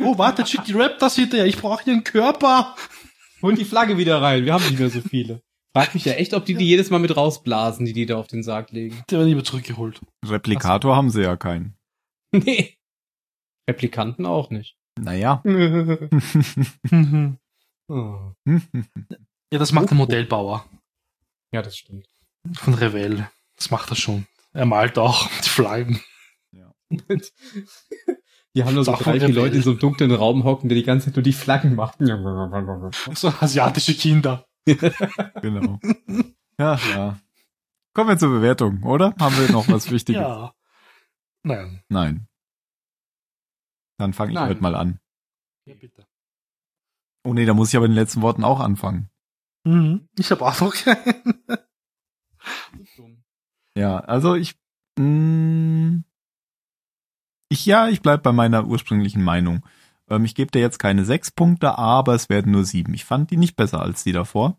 Oh, warte, schickt die Raptors hinterher. Ich brauche ihren Körper. Holt die Flagge wieder rein. Wir haben nicht mehr so viele. Frag mich ja echt, ob die die jedes Mal mit rausblasen, die die da auf den Sarg legen. Der wird nicht mehr zurückgeholt. Replikator haben sie ja keinen. Nee. Replikanten auch nicht. Naja. Oh. Ja, das macht der Modellbauer Ja, das stimmt. von Revell. Das macht er schon. Er malt auch die Flaggen. Die haben nur so drei, vier rebell. Leute in so einem dunklen Raum hocken, der die ganze Zeit nur die Flaggen macht. So asiatische Kinder. genau. Ja, ja. Kommen wir zur Bewertung, oder? Haben wir noch was Wichtiges? Ja. Nein. Nein. Dann fange ich heute mal an. Ja, bitte. Oh nee, da muss ich aber in den letzten Worten auch anfangen. Mhm. Ich habe auch noch keinen. Ja, also ich, mh, ich ja, ich bleib bei meiner ursprünglichen Meinung. Ähm, ich gebe dir jetzt keine sechs Punkte, aber es werden nur sieben. Ich fand die nicht besser als die davor.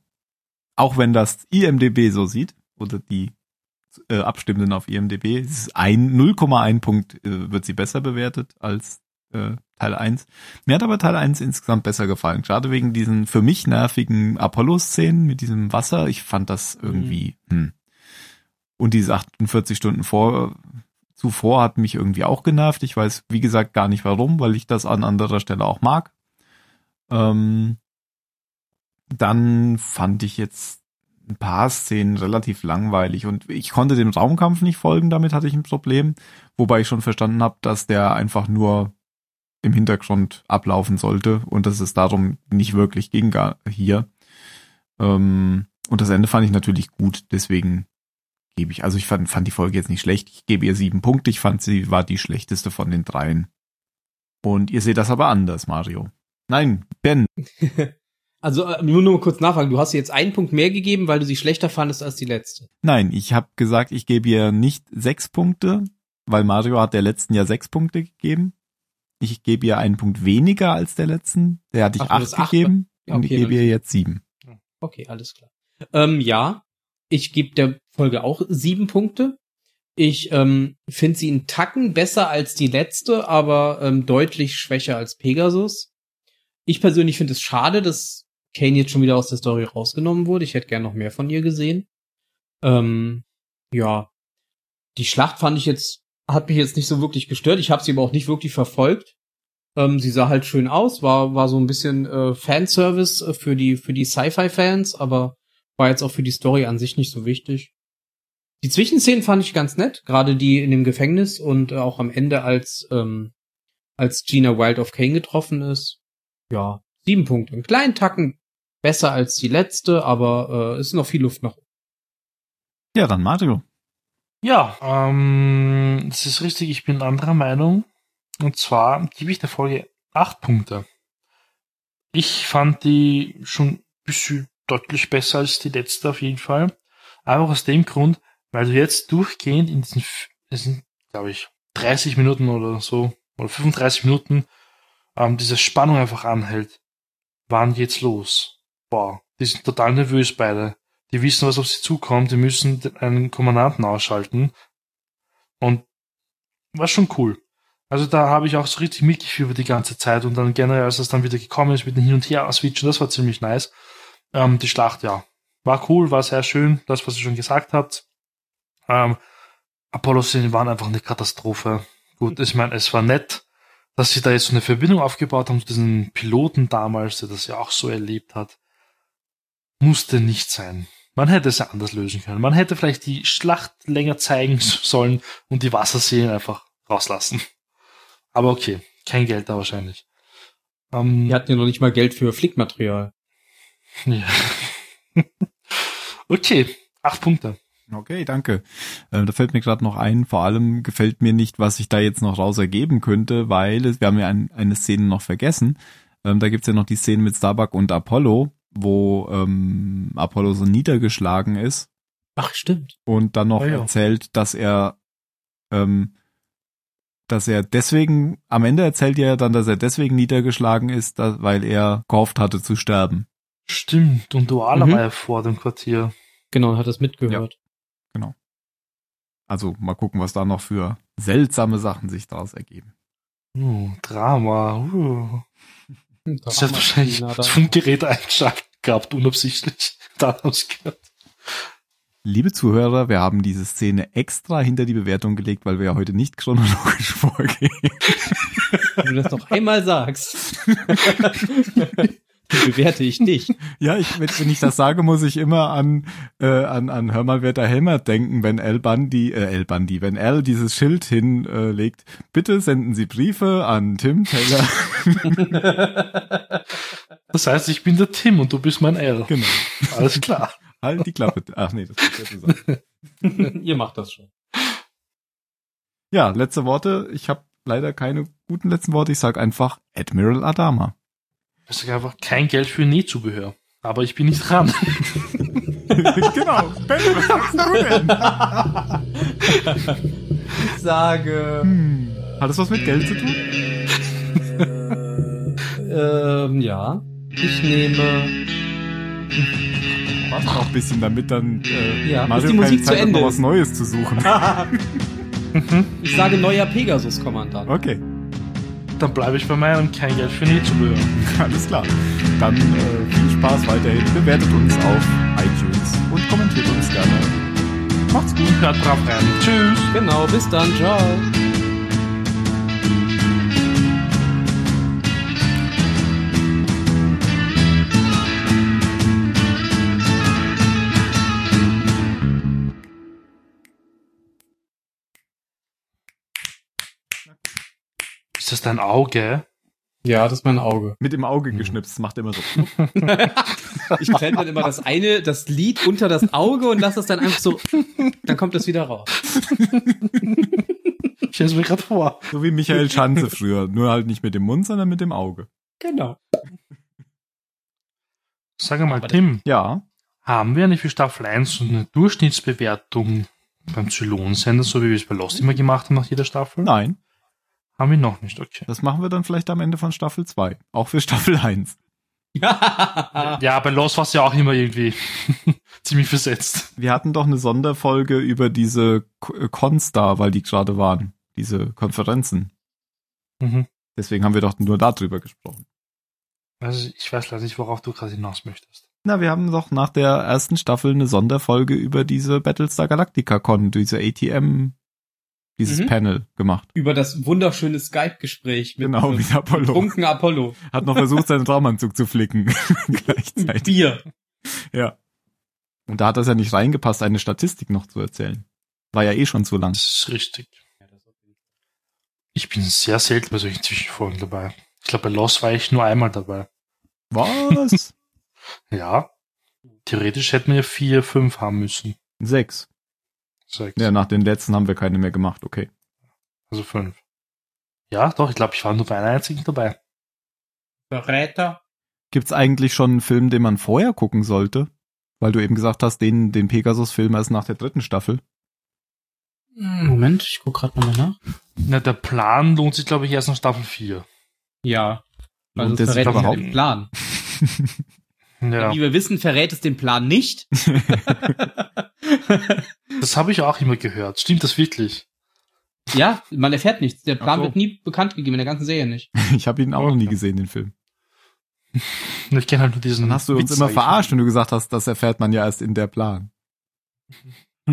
Auch wenn das IMDB so sieht, oder die äh, Abstimmenden auf IMDB, es ist ein 0,1 Punkt äh, wird sie besser bewertet als äh, Teil 1. Mir hat aber Teil 1 insgesamt besser gefallen. Gerade wegen diesen für mich nervigen Apollo-Szenen mit diesem Wasser. Ich fand das irgendwie, hm. Und diese 48 Stunden vor, zuvor hat mich irgendwie auch genervt. Ich weiß, wie gesagt, gar nicht warum, weil ich das an anderer Stelle auch mag. Ähm, dann fand ich jetzt ein paar Szenen relativ langweilig und ich konnte dem Raumkampf nicht folgen, damit hatte ich ein Problem, wobei ich schon verstanden habe, dass der einfach nur im Hintergrund ablaufen sollte und dass es darum nicht wirklich ging hier. Ähm, und das Ende fand ich natürlich gut, deswegen gebe ich, also ich fand, fand die Folge jetzt nicht schlecht, ich gebe ihr sieben Punkte, ich fand sie war die schlechteste von den dreien. Und ihr seht das aber anders, Mario. Nein, Ben, Also äh, nur nur mal kurz nachfragen. Du hast jetzt einen Punkt mehr gegeben, weil du sie schlechter fandest als die letzte. Nein, ich habe gesagt, ich gebe ihr nicht sechs Punkte, weil Mario hat der letzten ja sechs Punkte gegeben. Ich gebe ihr einen Punkt weniger als der letzten. Der hatte ich Ach, acht acht gegeben Ja, und okay, ich gebe ihr jetzt sieben. Okay, alles klar. Ähm, ja, ich gebe der Folge auch sieben Punkte. Ich ähm, finde sie einen Tacken besser als die letzte, aber ähm, deutlich schwächer als Pegasus. Ich persönlich finde es schade, dass Kane jetzt schon wieder aus der Story rausgenommen wurde. Ich hätte gern noch mehr von ihr gesehen. Ähm, ja, die Schlacht fand ich jetzt, hat mich jetzt nicht so wirklich gestört. Ich habe sie aber auch nicht wirklich verfolgt. Ähm, sie sah halt schön aus, war war so ein bisschen äh, Fanservice äh, für die für die Sci-Fi-Fans, aber war jetzt auch für die Story an sich nicht so wichtig. Die Zwischenszenen fand ich ganz nett, gerade die in dem Gefängnis und äh, auch am Ende, als ähm, als Gina Wild of Kane getroffen ist. Ja, sieben Punkte, einen kleinen Tacken besser als die letzte, aber äh, ist noch viel Luft nach oben. Ja, dann Mario. Ja, ähm, das ist richtig, ich bin anderer Meinung. Und zwar gebe ich der Folge acht Punkte. Ich fand die schon ein bisschen deutlich besser als die letzte auf jeden Fall. Einfach aus dem Grund, weil du jetzt durchgehend in diesen, das sind, glaube ich, 30 Minuten oder so, oder 35 Minuten, ähm, diese Spannung einfach anhält. Wann geht's los? Boah, die sind total nervös beide. Die wissen, was auf sie zukommt, die müssen einen Kommandanten ausschalten. Und war schon cool. Also da habe ich auch so richtig mitgefühlt die ganze Zeit und dann generell, als es dann wieder gekommen ist mit dem Hin- und Her-Switchen, das war ziemlich nice. Ähm, die Schlacht, ja, war cool, war sehr schön, das, was ihr schon gesagt habt. Ähm, Apollo-Szenen waren einfach eine Katastrophe. Gut, ich meine, es war nett, dass sie da jetzt so eine Verbindung aufgebaut haben zu diesen Piloten damals, der das ja auch so erlebt hat. Musste nicht sein. Man hätte es ja anders lösen können. Man hätte vielleicht die Schlacht länger zeigen sollen und die Wasserseen einfach rauslassen. Aber okay, kein Geld da wahrscheinlich. Ähm, Die hatten ja noch nicht mal Geld für Flickmaterial. ja. okay, acht Punkte. Okay, danke. Äh, da fällt mir gerade noch ein, vor allem gefällt mir nicht, was sich da jetzt noch raus ergeben könnte, weil es, wir haben ja ein, eine Szene noch vergessen. Ähm, da gibt's ja noch die Szene mit Starbuck und Apollo, wo ähm, Apollo so niedergeschlagen ist Ach, stimmt. und dann noch Ja, ja. erzählt, dass er ähm, dass er deswegen, am Ende erzählt er dann, dass er deswegen niedergeschlagen ist, da, weil er gehofft hatte zu sterben. Stimmt, und Duala Mhm. war ja vor dem Quartier. Genau, hat das mitgehört. Also mal gucken, was da noch für seltsame Sachen sich daraus ergeben. Uh, Drama. Uh. Hm, Das hat wahrscheinlich Drama- das Funkgerät eingeschaltet gehabt, unabsichtlich. Da gehört. Liebe Zuhörer, wir haben diese Szene extra hinter die Bewertung gelegt, weil wir ja heute nicht chronologisch vorgehen. Wenn du das noch einmal sagst, bewerte ich dich. Ja, ich, wenn, ich das sage, muss ich immer an, äh, an, an Hör mal, wer da hämmert denken, wenn Al Bundy, äh, Al Bundy, wenn Al dieses Schild hinlegt. Äh, bitte senden Sie Briefe an Tim Taylor. Das heißt, ich bin der Tim und du bist mein L. genau. Alles klar. Halt die Klappe. Ach nee, das ist ja zusammen. Ihr macht das schon. Ja, letzte Worte. Ich habe leider keine guten letzten Worte. Ich sage einfach Admiral Adama. Ich sage einfach kein Geld für Nähzubehör. Aber ich bin nicht dran. genau. Ben, was sagst du denn? Ich sage, Hm. Hat das was mit Geld zu tun? ähm, ja. Ich nehme, Warte noch ein bisschen, damit dann äh, Ja, bis Mario die Musik keine zu Zeit hat, Ende noch was. Neues zu suchen. ich sage neuer Pegasus-Kommandant. Okay, Dann bleibe ich bei meinem kein Geld für Nähzubehör. alles klar. Dann äh, viel Spaß weiterhin. Bewertet uns auf iTunes und kommentiert uns gerne. Macht's gut. Hört drauf rein. Tschüss. Genau, bis dann, ciao. Ist das dein Auge? Ja, das ist mein Auge. Mit dem Auge Hm. geschnipst, macht immer so. Ich klemme dann immer das eine, das Lied unter das Auge und lasse das dann einfach so, dann kommt das wieder raus. Ich stelle es mir gerade vor. So wie Michael Schanze früher. Nur halt nicht mit dem Mund, sondern mit dem Auge. Genau. Sag mal, Aber- Tim, Ja, haben wir eine für Staffel 1 so eine Durchschnittsbewertung beim Zylonsender, so wie wir es bei Lost immer gemacht haben nach jeder Staffel? nein. Haben wir noch nicht, okay. Das machen wir dann vielleicht am Ende von Staffel 2. Auch für Staffel 1. Ja, bei Lost war es ja auch immer irgendwie ziemlich versetzt. Wir hatten doch eine Sonderfolge über diese äh, Cons da, weil die gerade waren. Diese Konferenzen. Mhm. Deswegen haben wir doch nur darüber gesprochen. Also ich weiß leider nicht, worauf du gerade hinaus möchtest. Na, wir haben doch nach der ersten Staffel eine Sonderfolge über diese Battlestar Galactica Con, diese ATM, dieses Mhm. Panel gemacht. Über das wunderschöne Skype-Gespräch mit Genau, mit Apollo. betrunken Apollo. Hat noch versucht, seinen Traumanzug zu flicken. Gleichzeitig. Bier. Ja. Und da hat das ja nicht reingepasst, eine Statistik noch zu erzählen. War ja eh schon zu lang. Das ist richtig. Ich bin sehr selten bei solchen Zwischenfolgen dabei. Ich glaube, bei Lost war ich nur einmal dabei. Was? Ja. Theoretisch hätten wir ja vier, fünf haben müssen. Sechs. Sechs. Ja, nach den letzten haben wir keine mehr gemacht, okay. Also fünf. Ja, doch, ich glaube, ich war nur bei einer einzigen dabei. Verräter. Gibt's eigentlich schon einen Film, den man vorher gucken sollte? Weil du eben gesagt hast, den, den Pegasus-Film erst nach der dritten Staffel. Moment, ich guck gerade nochmal nach. Na, der Plan lohnt sich, glaube ich, erst nach Staffel 4. Ja. Also Lohnt verrät ja überhaupt? den Plan. Ja, Wie wir wissen, verrät es den Plan nicht. das habe ich auch immer gehört. Stimmt das wirklich? ja, man erfährt nichts. Der Plan so. wird nie bekannt gegeben in der ganzen Serie nicht. Ich habe ihn auch noch nie gesehen, den Film. Ich kenne halt nur diesen. Dann hast du uns Witz, immer ich mal. verarscht, wenn du gesagt hast, das erfährt man ja erst in der Plan.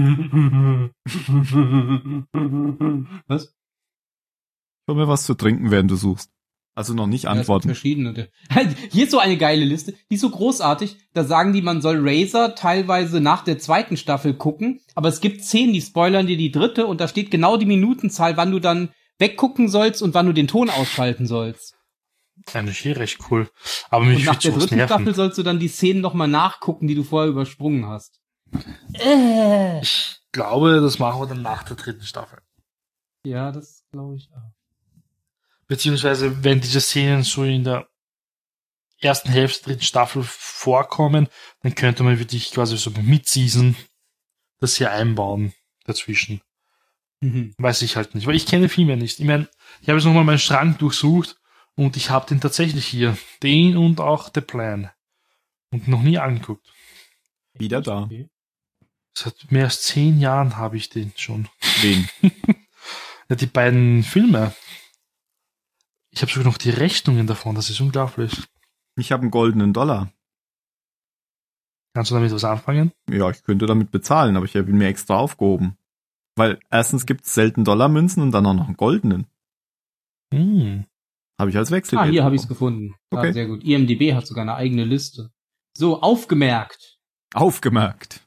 Was? Hol mir was zu trinken, während du suchst. Also noch nicht Ja, antworten. Verschiedene. Hier ist so eine geile Liste, die ist so großartig. Da sagen die, man soll Razor teilweise nach der zweiten Staffel gucken, aber es gibt zehn, die spoilern dir die dritte und da steht genau die Minutenzahl, wann du dann weggucken sollst und wann du den Ton ausschalten sollst. Eigentlich hier recht cool. Aber mich Und nach der dritten Staffel nerven. sollst du dann die Szenen nochmal nachgucken, die du vorher übersprungen hast. Ich glaube, das machen wir dann nach der dritten Staffel. Ja, das glaube ich auch. Beziehungsweise, wenn diese Szenen so in der ersten Hälfte der dritten Staffel vorkommen, dann könnte man wirklich quasi so mit Season das hier einbauen dazwischen. Mhm. Weiß ich halt nicht, weil ich kenne viel mehr nicht. Ich meine, ich habe jetzt nochmal meinen Schrank durchsucht und ich habe den tatsächlich hier. Den und auch The Plan. Und noch nie angeguckt. Wieder da. Okay. Seit mehr als zehn Jahren habe ich den schon. Wen? Ja, die beiden Filme. Ich habe sogar noch die Rechnungen davon, das ist unglaublich. Ich habe einen goldenen Dollar. Kannst du damit was anfangen? Ja, ich könnte damit bezahlen, aber ich habe ihn mir extra aufgehoben. Weil erstens gibt's selten Dollarmünzen und dann auch noch einen goldenen. Hm. Habe ich als Wechsel. Ah, hier habe ich es gefunden. Okay. Ah, sehr gut. IMDB hat sogar eine eigene Liste. So, aufgemerkt. Aufgemerkt.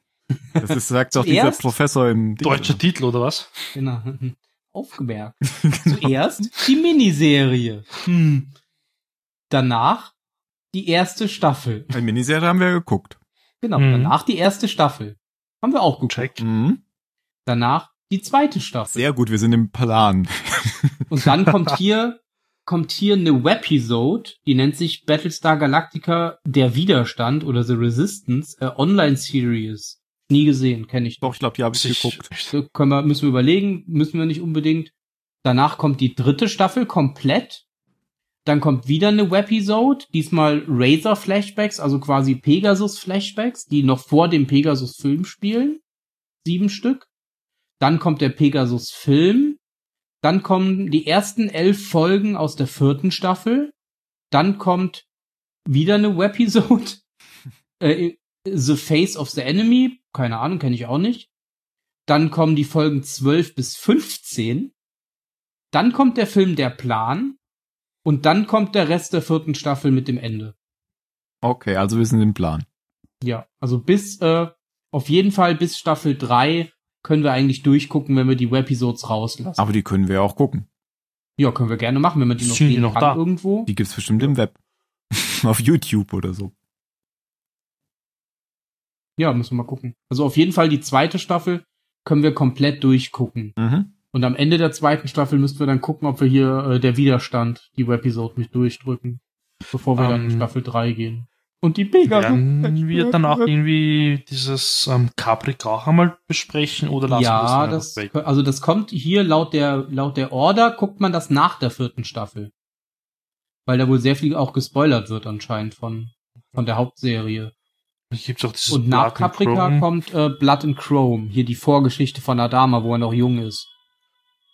Das ist, sagt doch dieser Professor im. Deutscher Titel oder was? Genau. Aufgemerkt. Zuerst die Miniserie. Hm. Danach die erste Staffel. Eine Miniserie haben wir geguckt. Genau. Mhm. Danach die erste Staffel. Haben wir auch geguckt. Check. Mhm. Danach die zweite Staffel. Sehr gut, wir sind im Plan. Und dann kommt hier, kommt hier eine Webisode, die nennt sich Battlestar Galactica Der Widerstand oder The Resistance, äh, Online-Series. Nie gesehen, kenne ich Doch, ich glaube, die habe ich Sich- geguckt. So können wir, müssen wir überlegen, müssen wir nicht unbedingt. Danach kommt die dritte Staffel komplett. Dann kommt wieder eine Webisode, diesmal Razor Flashbacks, also quasi Pegasus Flashbacks, die noch vor dem Pegasus Film spielen. Sieben Stück. Dann kommt der Pegasus Film. Dann kommen die ersten elf Folgen aus der vierten Staffel. Dann kommt wieder eine Webisode. äh, the Face of the Enemy. Keine Ahnung, kenne ich auch nicht. Dann kommen die Folgen 12 bis 15. Dann kommt der Film Der Plan. Und dann kommt der Rest der vierten Staffel mit dem Ende. Okay, also wir sind im Plan. Ja, also bis, äh, auf jeden Fall bis Staffel 3 können wir eigentlich durchgucken, wenn wir die Webisodes rauslassen. Aber die können wir auch gucken. ja, können wir gerne machen, wenn man die noch die noch da? irgendwo. Die gibt's bestimmt im Web. Auf YouTube oder so. Ja, müssen wir mal gucken. Also auf jeden Fall die zweite Staffel können wir komplett durchgucken. Mhm. Und am Ende der zweiten Staffel müssten wir dann gucken, ob wir hier äh, der Widerstand, die Webisode mit durchdrücken, bevor wir dann in Ähm, Staffel 3 gehen. Und die Pegasus. Werden wir danach irgendwie dieses ähm, Caprica auch einmal besprechen oder lassen wir ja, das dann das, weg? also das kommt hier laut der, laut der Order, guckt man das nach der vierten Staffel. Weil da wohl sehr viel auch gespoilert wird anscheinend von, von der Hauptserie. Es gibt auch dieses Und nach Blood and Caprica kommt äh, Blood and Chrome, hier die Vorgeschichte von Adama, wo er noch jung ist.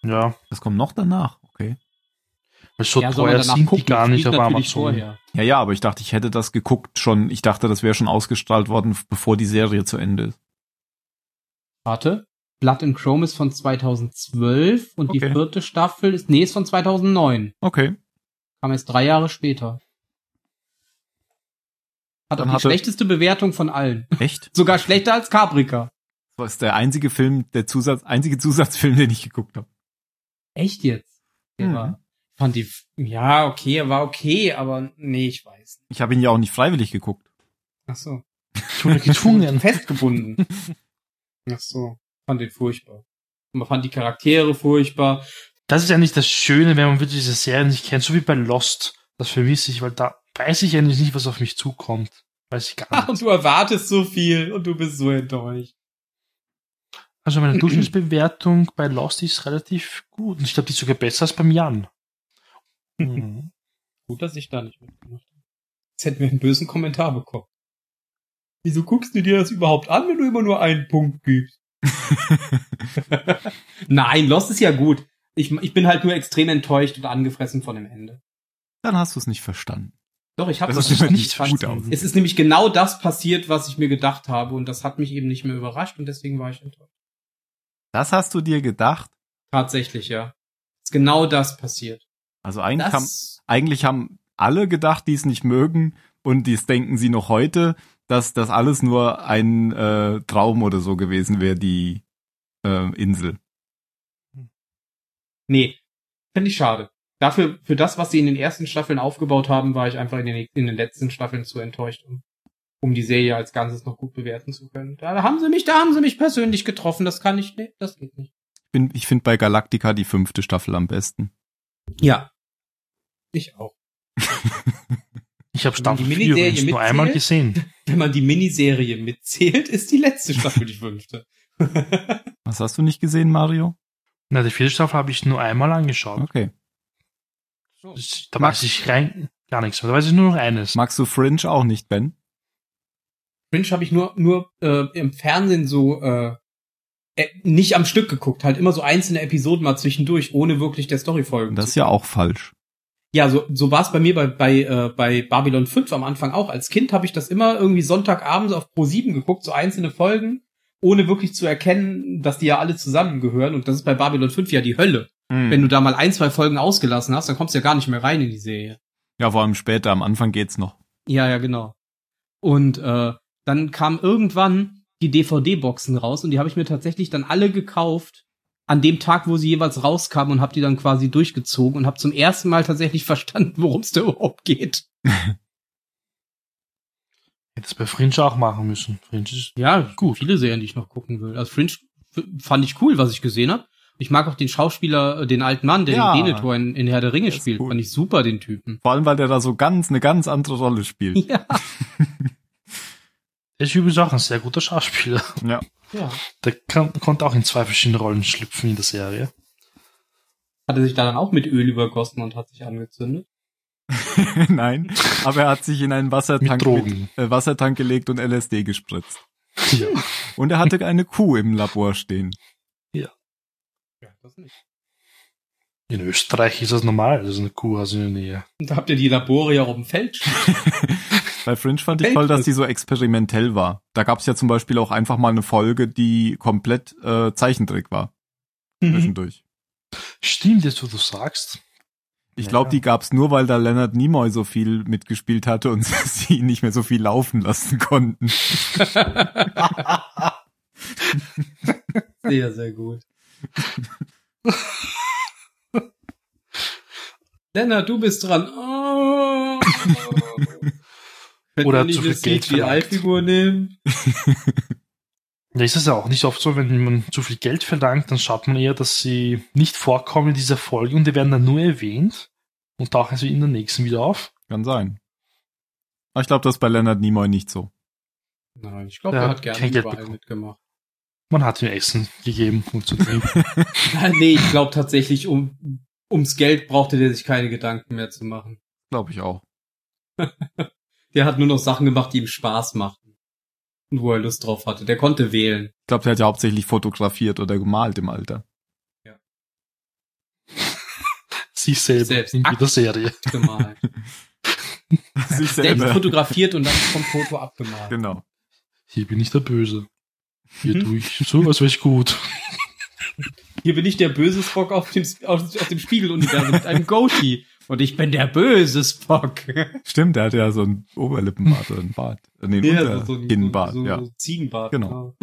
Ja, Das kommt noch danach. Okay. weil so ja, teuer sind die gucken, gar das nicht auf Amazon. vorher. Ja, ja, aber ich dachte, ich hätte das geguckt schon. Ich dachte, das wäre schon ausgestrahlt worden, bevor die Serie zu Ende ist. Warte. Blood and Chrome ist von 2012 und die Okay. vierte Staffel ist, nee, ist von 2009. Okay. Kam erst drei Jahre später. Hat auch die hatte- schlechteste Bewertung von allen. Echt? Sogar schlechter als Caprica. Das ist der einzige Film, der Zusatz, einzige Zusatzfilm, den ich geguckt habe. Echt jetzt? Der Mhm. war, fand die, ja, okay, er war okay, aber nee, ich weiß nicht. Ich habe ihn ja auch nicht freiwillig geguckt. Ach so. Wurde gezwungen. Festgebunden. Ach so. Fand den furchtbar. Und man fand die Charaktere furchtbar. Das ist eigentlich das Schöne, wenn man wirklich diese Serien nicht kennt, so wie bei Lost. Das vermisse ich, weil da weiß ich eigentlich nicht, was auf mich zukommt. Weiß ich gar Ach, nicht. und du erwartest so viel und du bist so enttäuscht. Also meine Durchschnittsbewertung bei Lost ist relativ gut. Und ich glaube, die ist sogar besser als beim Jan. Mhm. Gut, dass ich da nicht mitgemacht habe. Jetzt hätten wir einen bösen Kommentar bekommen. Wieso guckst du dir das überhaupt an, wenn du immer nur einen Punkt gibst? Nein, Lost ist ja gut. Ich, ich bin halt nur extrem enttäuscht und angefressen von dem Ende. Dann hast du es nicht verstanden. Doch, ich habe Das es ist nicht gut aus. Es ist nämlich genau das passiert, was ich mir gedacht habe und das hat mich eben nicht mehr überrascht und deswegen war ich enttäuscht. Das hast du dir gedacht? Tatsächlich, ja. Ist genau das passiert. Also eigentlich haben, Das, eigentlich haben alle gedacht, die es nicht mögen und dies denken sie noch heute, dass das alles nur ein äh, Traum oder so gewesen wäre, die äh, Insel. nee, finde ich schade. Dafür, für das, was sie in den ersten Staffeln aufgebaut haben, war ich einfach in den, in den letzten Staffeln zu enttäuscht, um, um die Serie als Ganzes noch gut bewerten zu können. Da haben sie mich, da haben sie mich persönlich getroffen. Das kann ich, nee, das geht nicht. Ich, bin- ich finde bei Galactica die fünfte Staffel am besten. Ja. Ich auch. Ich habe Staffel 4 Miniserie übrigens nur einmal gesehen. Wenn man die Miniserie mitzählt, ist die letzte Staffel die fünfte. Was hast du nicht gesehen, Mario? Na, die vierte Staffel habe ich nur einmal angeschaut. Okay. Da weiß ich rein gar nichts mehr. Da weiß ich nur noch eines. Magst du Fringe auch nicht, Ben? Fringe habe ich nur nur äh, im Fernsehen so äh, äh, nicht am Stück geguckt, halt immer so einzelne Episoden mal zwischendurch, ohne wirklich der Story folgen. Das ist zu ja auch falsch. Ja, so, so war es bei mir bei, bei, äh, bei Babylon 5 am Anfang auch. Als Kind habe ich das immer irgendwie Sonntagabends auf Pro 7 geguckt, so einzelne Folgen, ohne wirklich zu erkennen, dass die ja alle zusammengehören. Und das ist bei Babylon 5 ja die Hölle. Hm. Wenn du da mal ein, zwei Folgen ausgelassen hast, dann kommst du ja gar nicht mehr rein in die Serie. ja, vor allem später, am Anfang geht's noch. Ja, ja, genau. Und äh, dann kam irgendwann die DVD-Boxen raus und die habe ich mir tatsächlich dann alle gekauft an dem Tag, wo sie jeweils rauskamen und habe die dann quasi durchgezogen und habe zum ersten Mal tatsächlich verstanden, worum es da überhaupt geht. Hätte es bei Fringe auch machen müssen. Fringe ist Ja, gut. Viele Serien, die ich noch gucken will. Also Fringe fand ich cool, was ich gesehen habe. Ich mag auch den Schauspieler, äh, den alten Mann, der Ja. den Denethor in, in Herr der Ringe Der spielt. cool. Fand ich super, den Typen. Vor allem, weil der da so ganz, eine ganz andere Rolle spielt. Ja. er ist übrigens auch ein sehr guter Schauspieler. Ja. ja. Der kann, konnte auch in zwei verschiedene Rollen schlüpfen in der Serie. Hat er sich da dann auch mit Öl übergossen und hat sich angezündet? Nein, aber er hat sich in einen Mit Wassertank, Drogen. äh, Wassertank gelegt und LSD gespritzt. Ja. Und er hatte eine Kuh im Labor stehen. Das nicht. In Österreich ist das normal, dass eine Kuh aus in der Nähe. Und da habt ihr die Labore ja auf dem Feld. Bei Fringe fand ich toll, dass die so experimentell war. Da gab es ja zum Beispiel auch einfach mal eine Folge, die komplett äh, Zeichentrick war. Zwischendurch. Stimmt, jetzt wo du sagst. Ich Ja, glaube, ja. die gab's nur, weil da Leonard Nimoy so viel mitgespielt hatte und sie ihn nicht mehr so viel laufen lassen konnten. sehr, sehr gut. Lennart, du bist dran. Oh. Oder nicht zu viel Geld verlangt. CGI-Figur nehmen? Ja, ist es ja auch nicht oft so, wenn man zu viel Geld verlangt, dann schaut man eher, dass sie nicht vorkommen in dieser Folge und die werden dann nur erwähnt und tauchen sie in der nächsten wieder auf. Kann sein. Aber ich glaube, das ist bei Leonard Nimoy nicht so. Nein, ich glaube, er hat gerne überall mitgemacht. Man hat ihm Essen gegeben und zu trinken. nee, ich glaube tatsächlich, um, ums Geld brauchte der sich keine Gedanken mehr zu machen. Glaube ich auch. Der hat nur noch Sachen gemacht, die ihm Spaß machten. Und wo er Lust drauf hatte. Der konnte wählen. Ich glaube, der hat ja hauptsächlich fotografiert oder gemalt im Alter. Sie selber Selbst. in jeder Serie. Gemalt. Sich Selbst fotografiert und dann vom Foto abgemalt. Genau. Hier bin ich der Böse. Hier Mhm. tue ich so, als wäre ich gut. Hier bin ich der böse Spock auf dem, aus, aus dem Spiegeluniversum mit einem Goatee. Und ich bin der böse Spock. Stimmt, der hat ja so ein Oberlippenbart oder ein Bart. Äh, Nee, ein Ja, so, so, Unterkinnbart, so, ja. so Ziegenbart. Genau.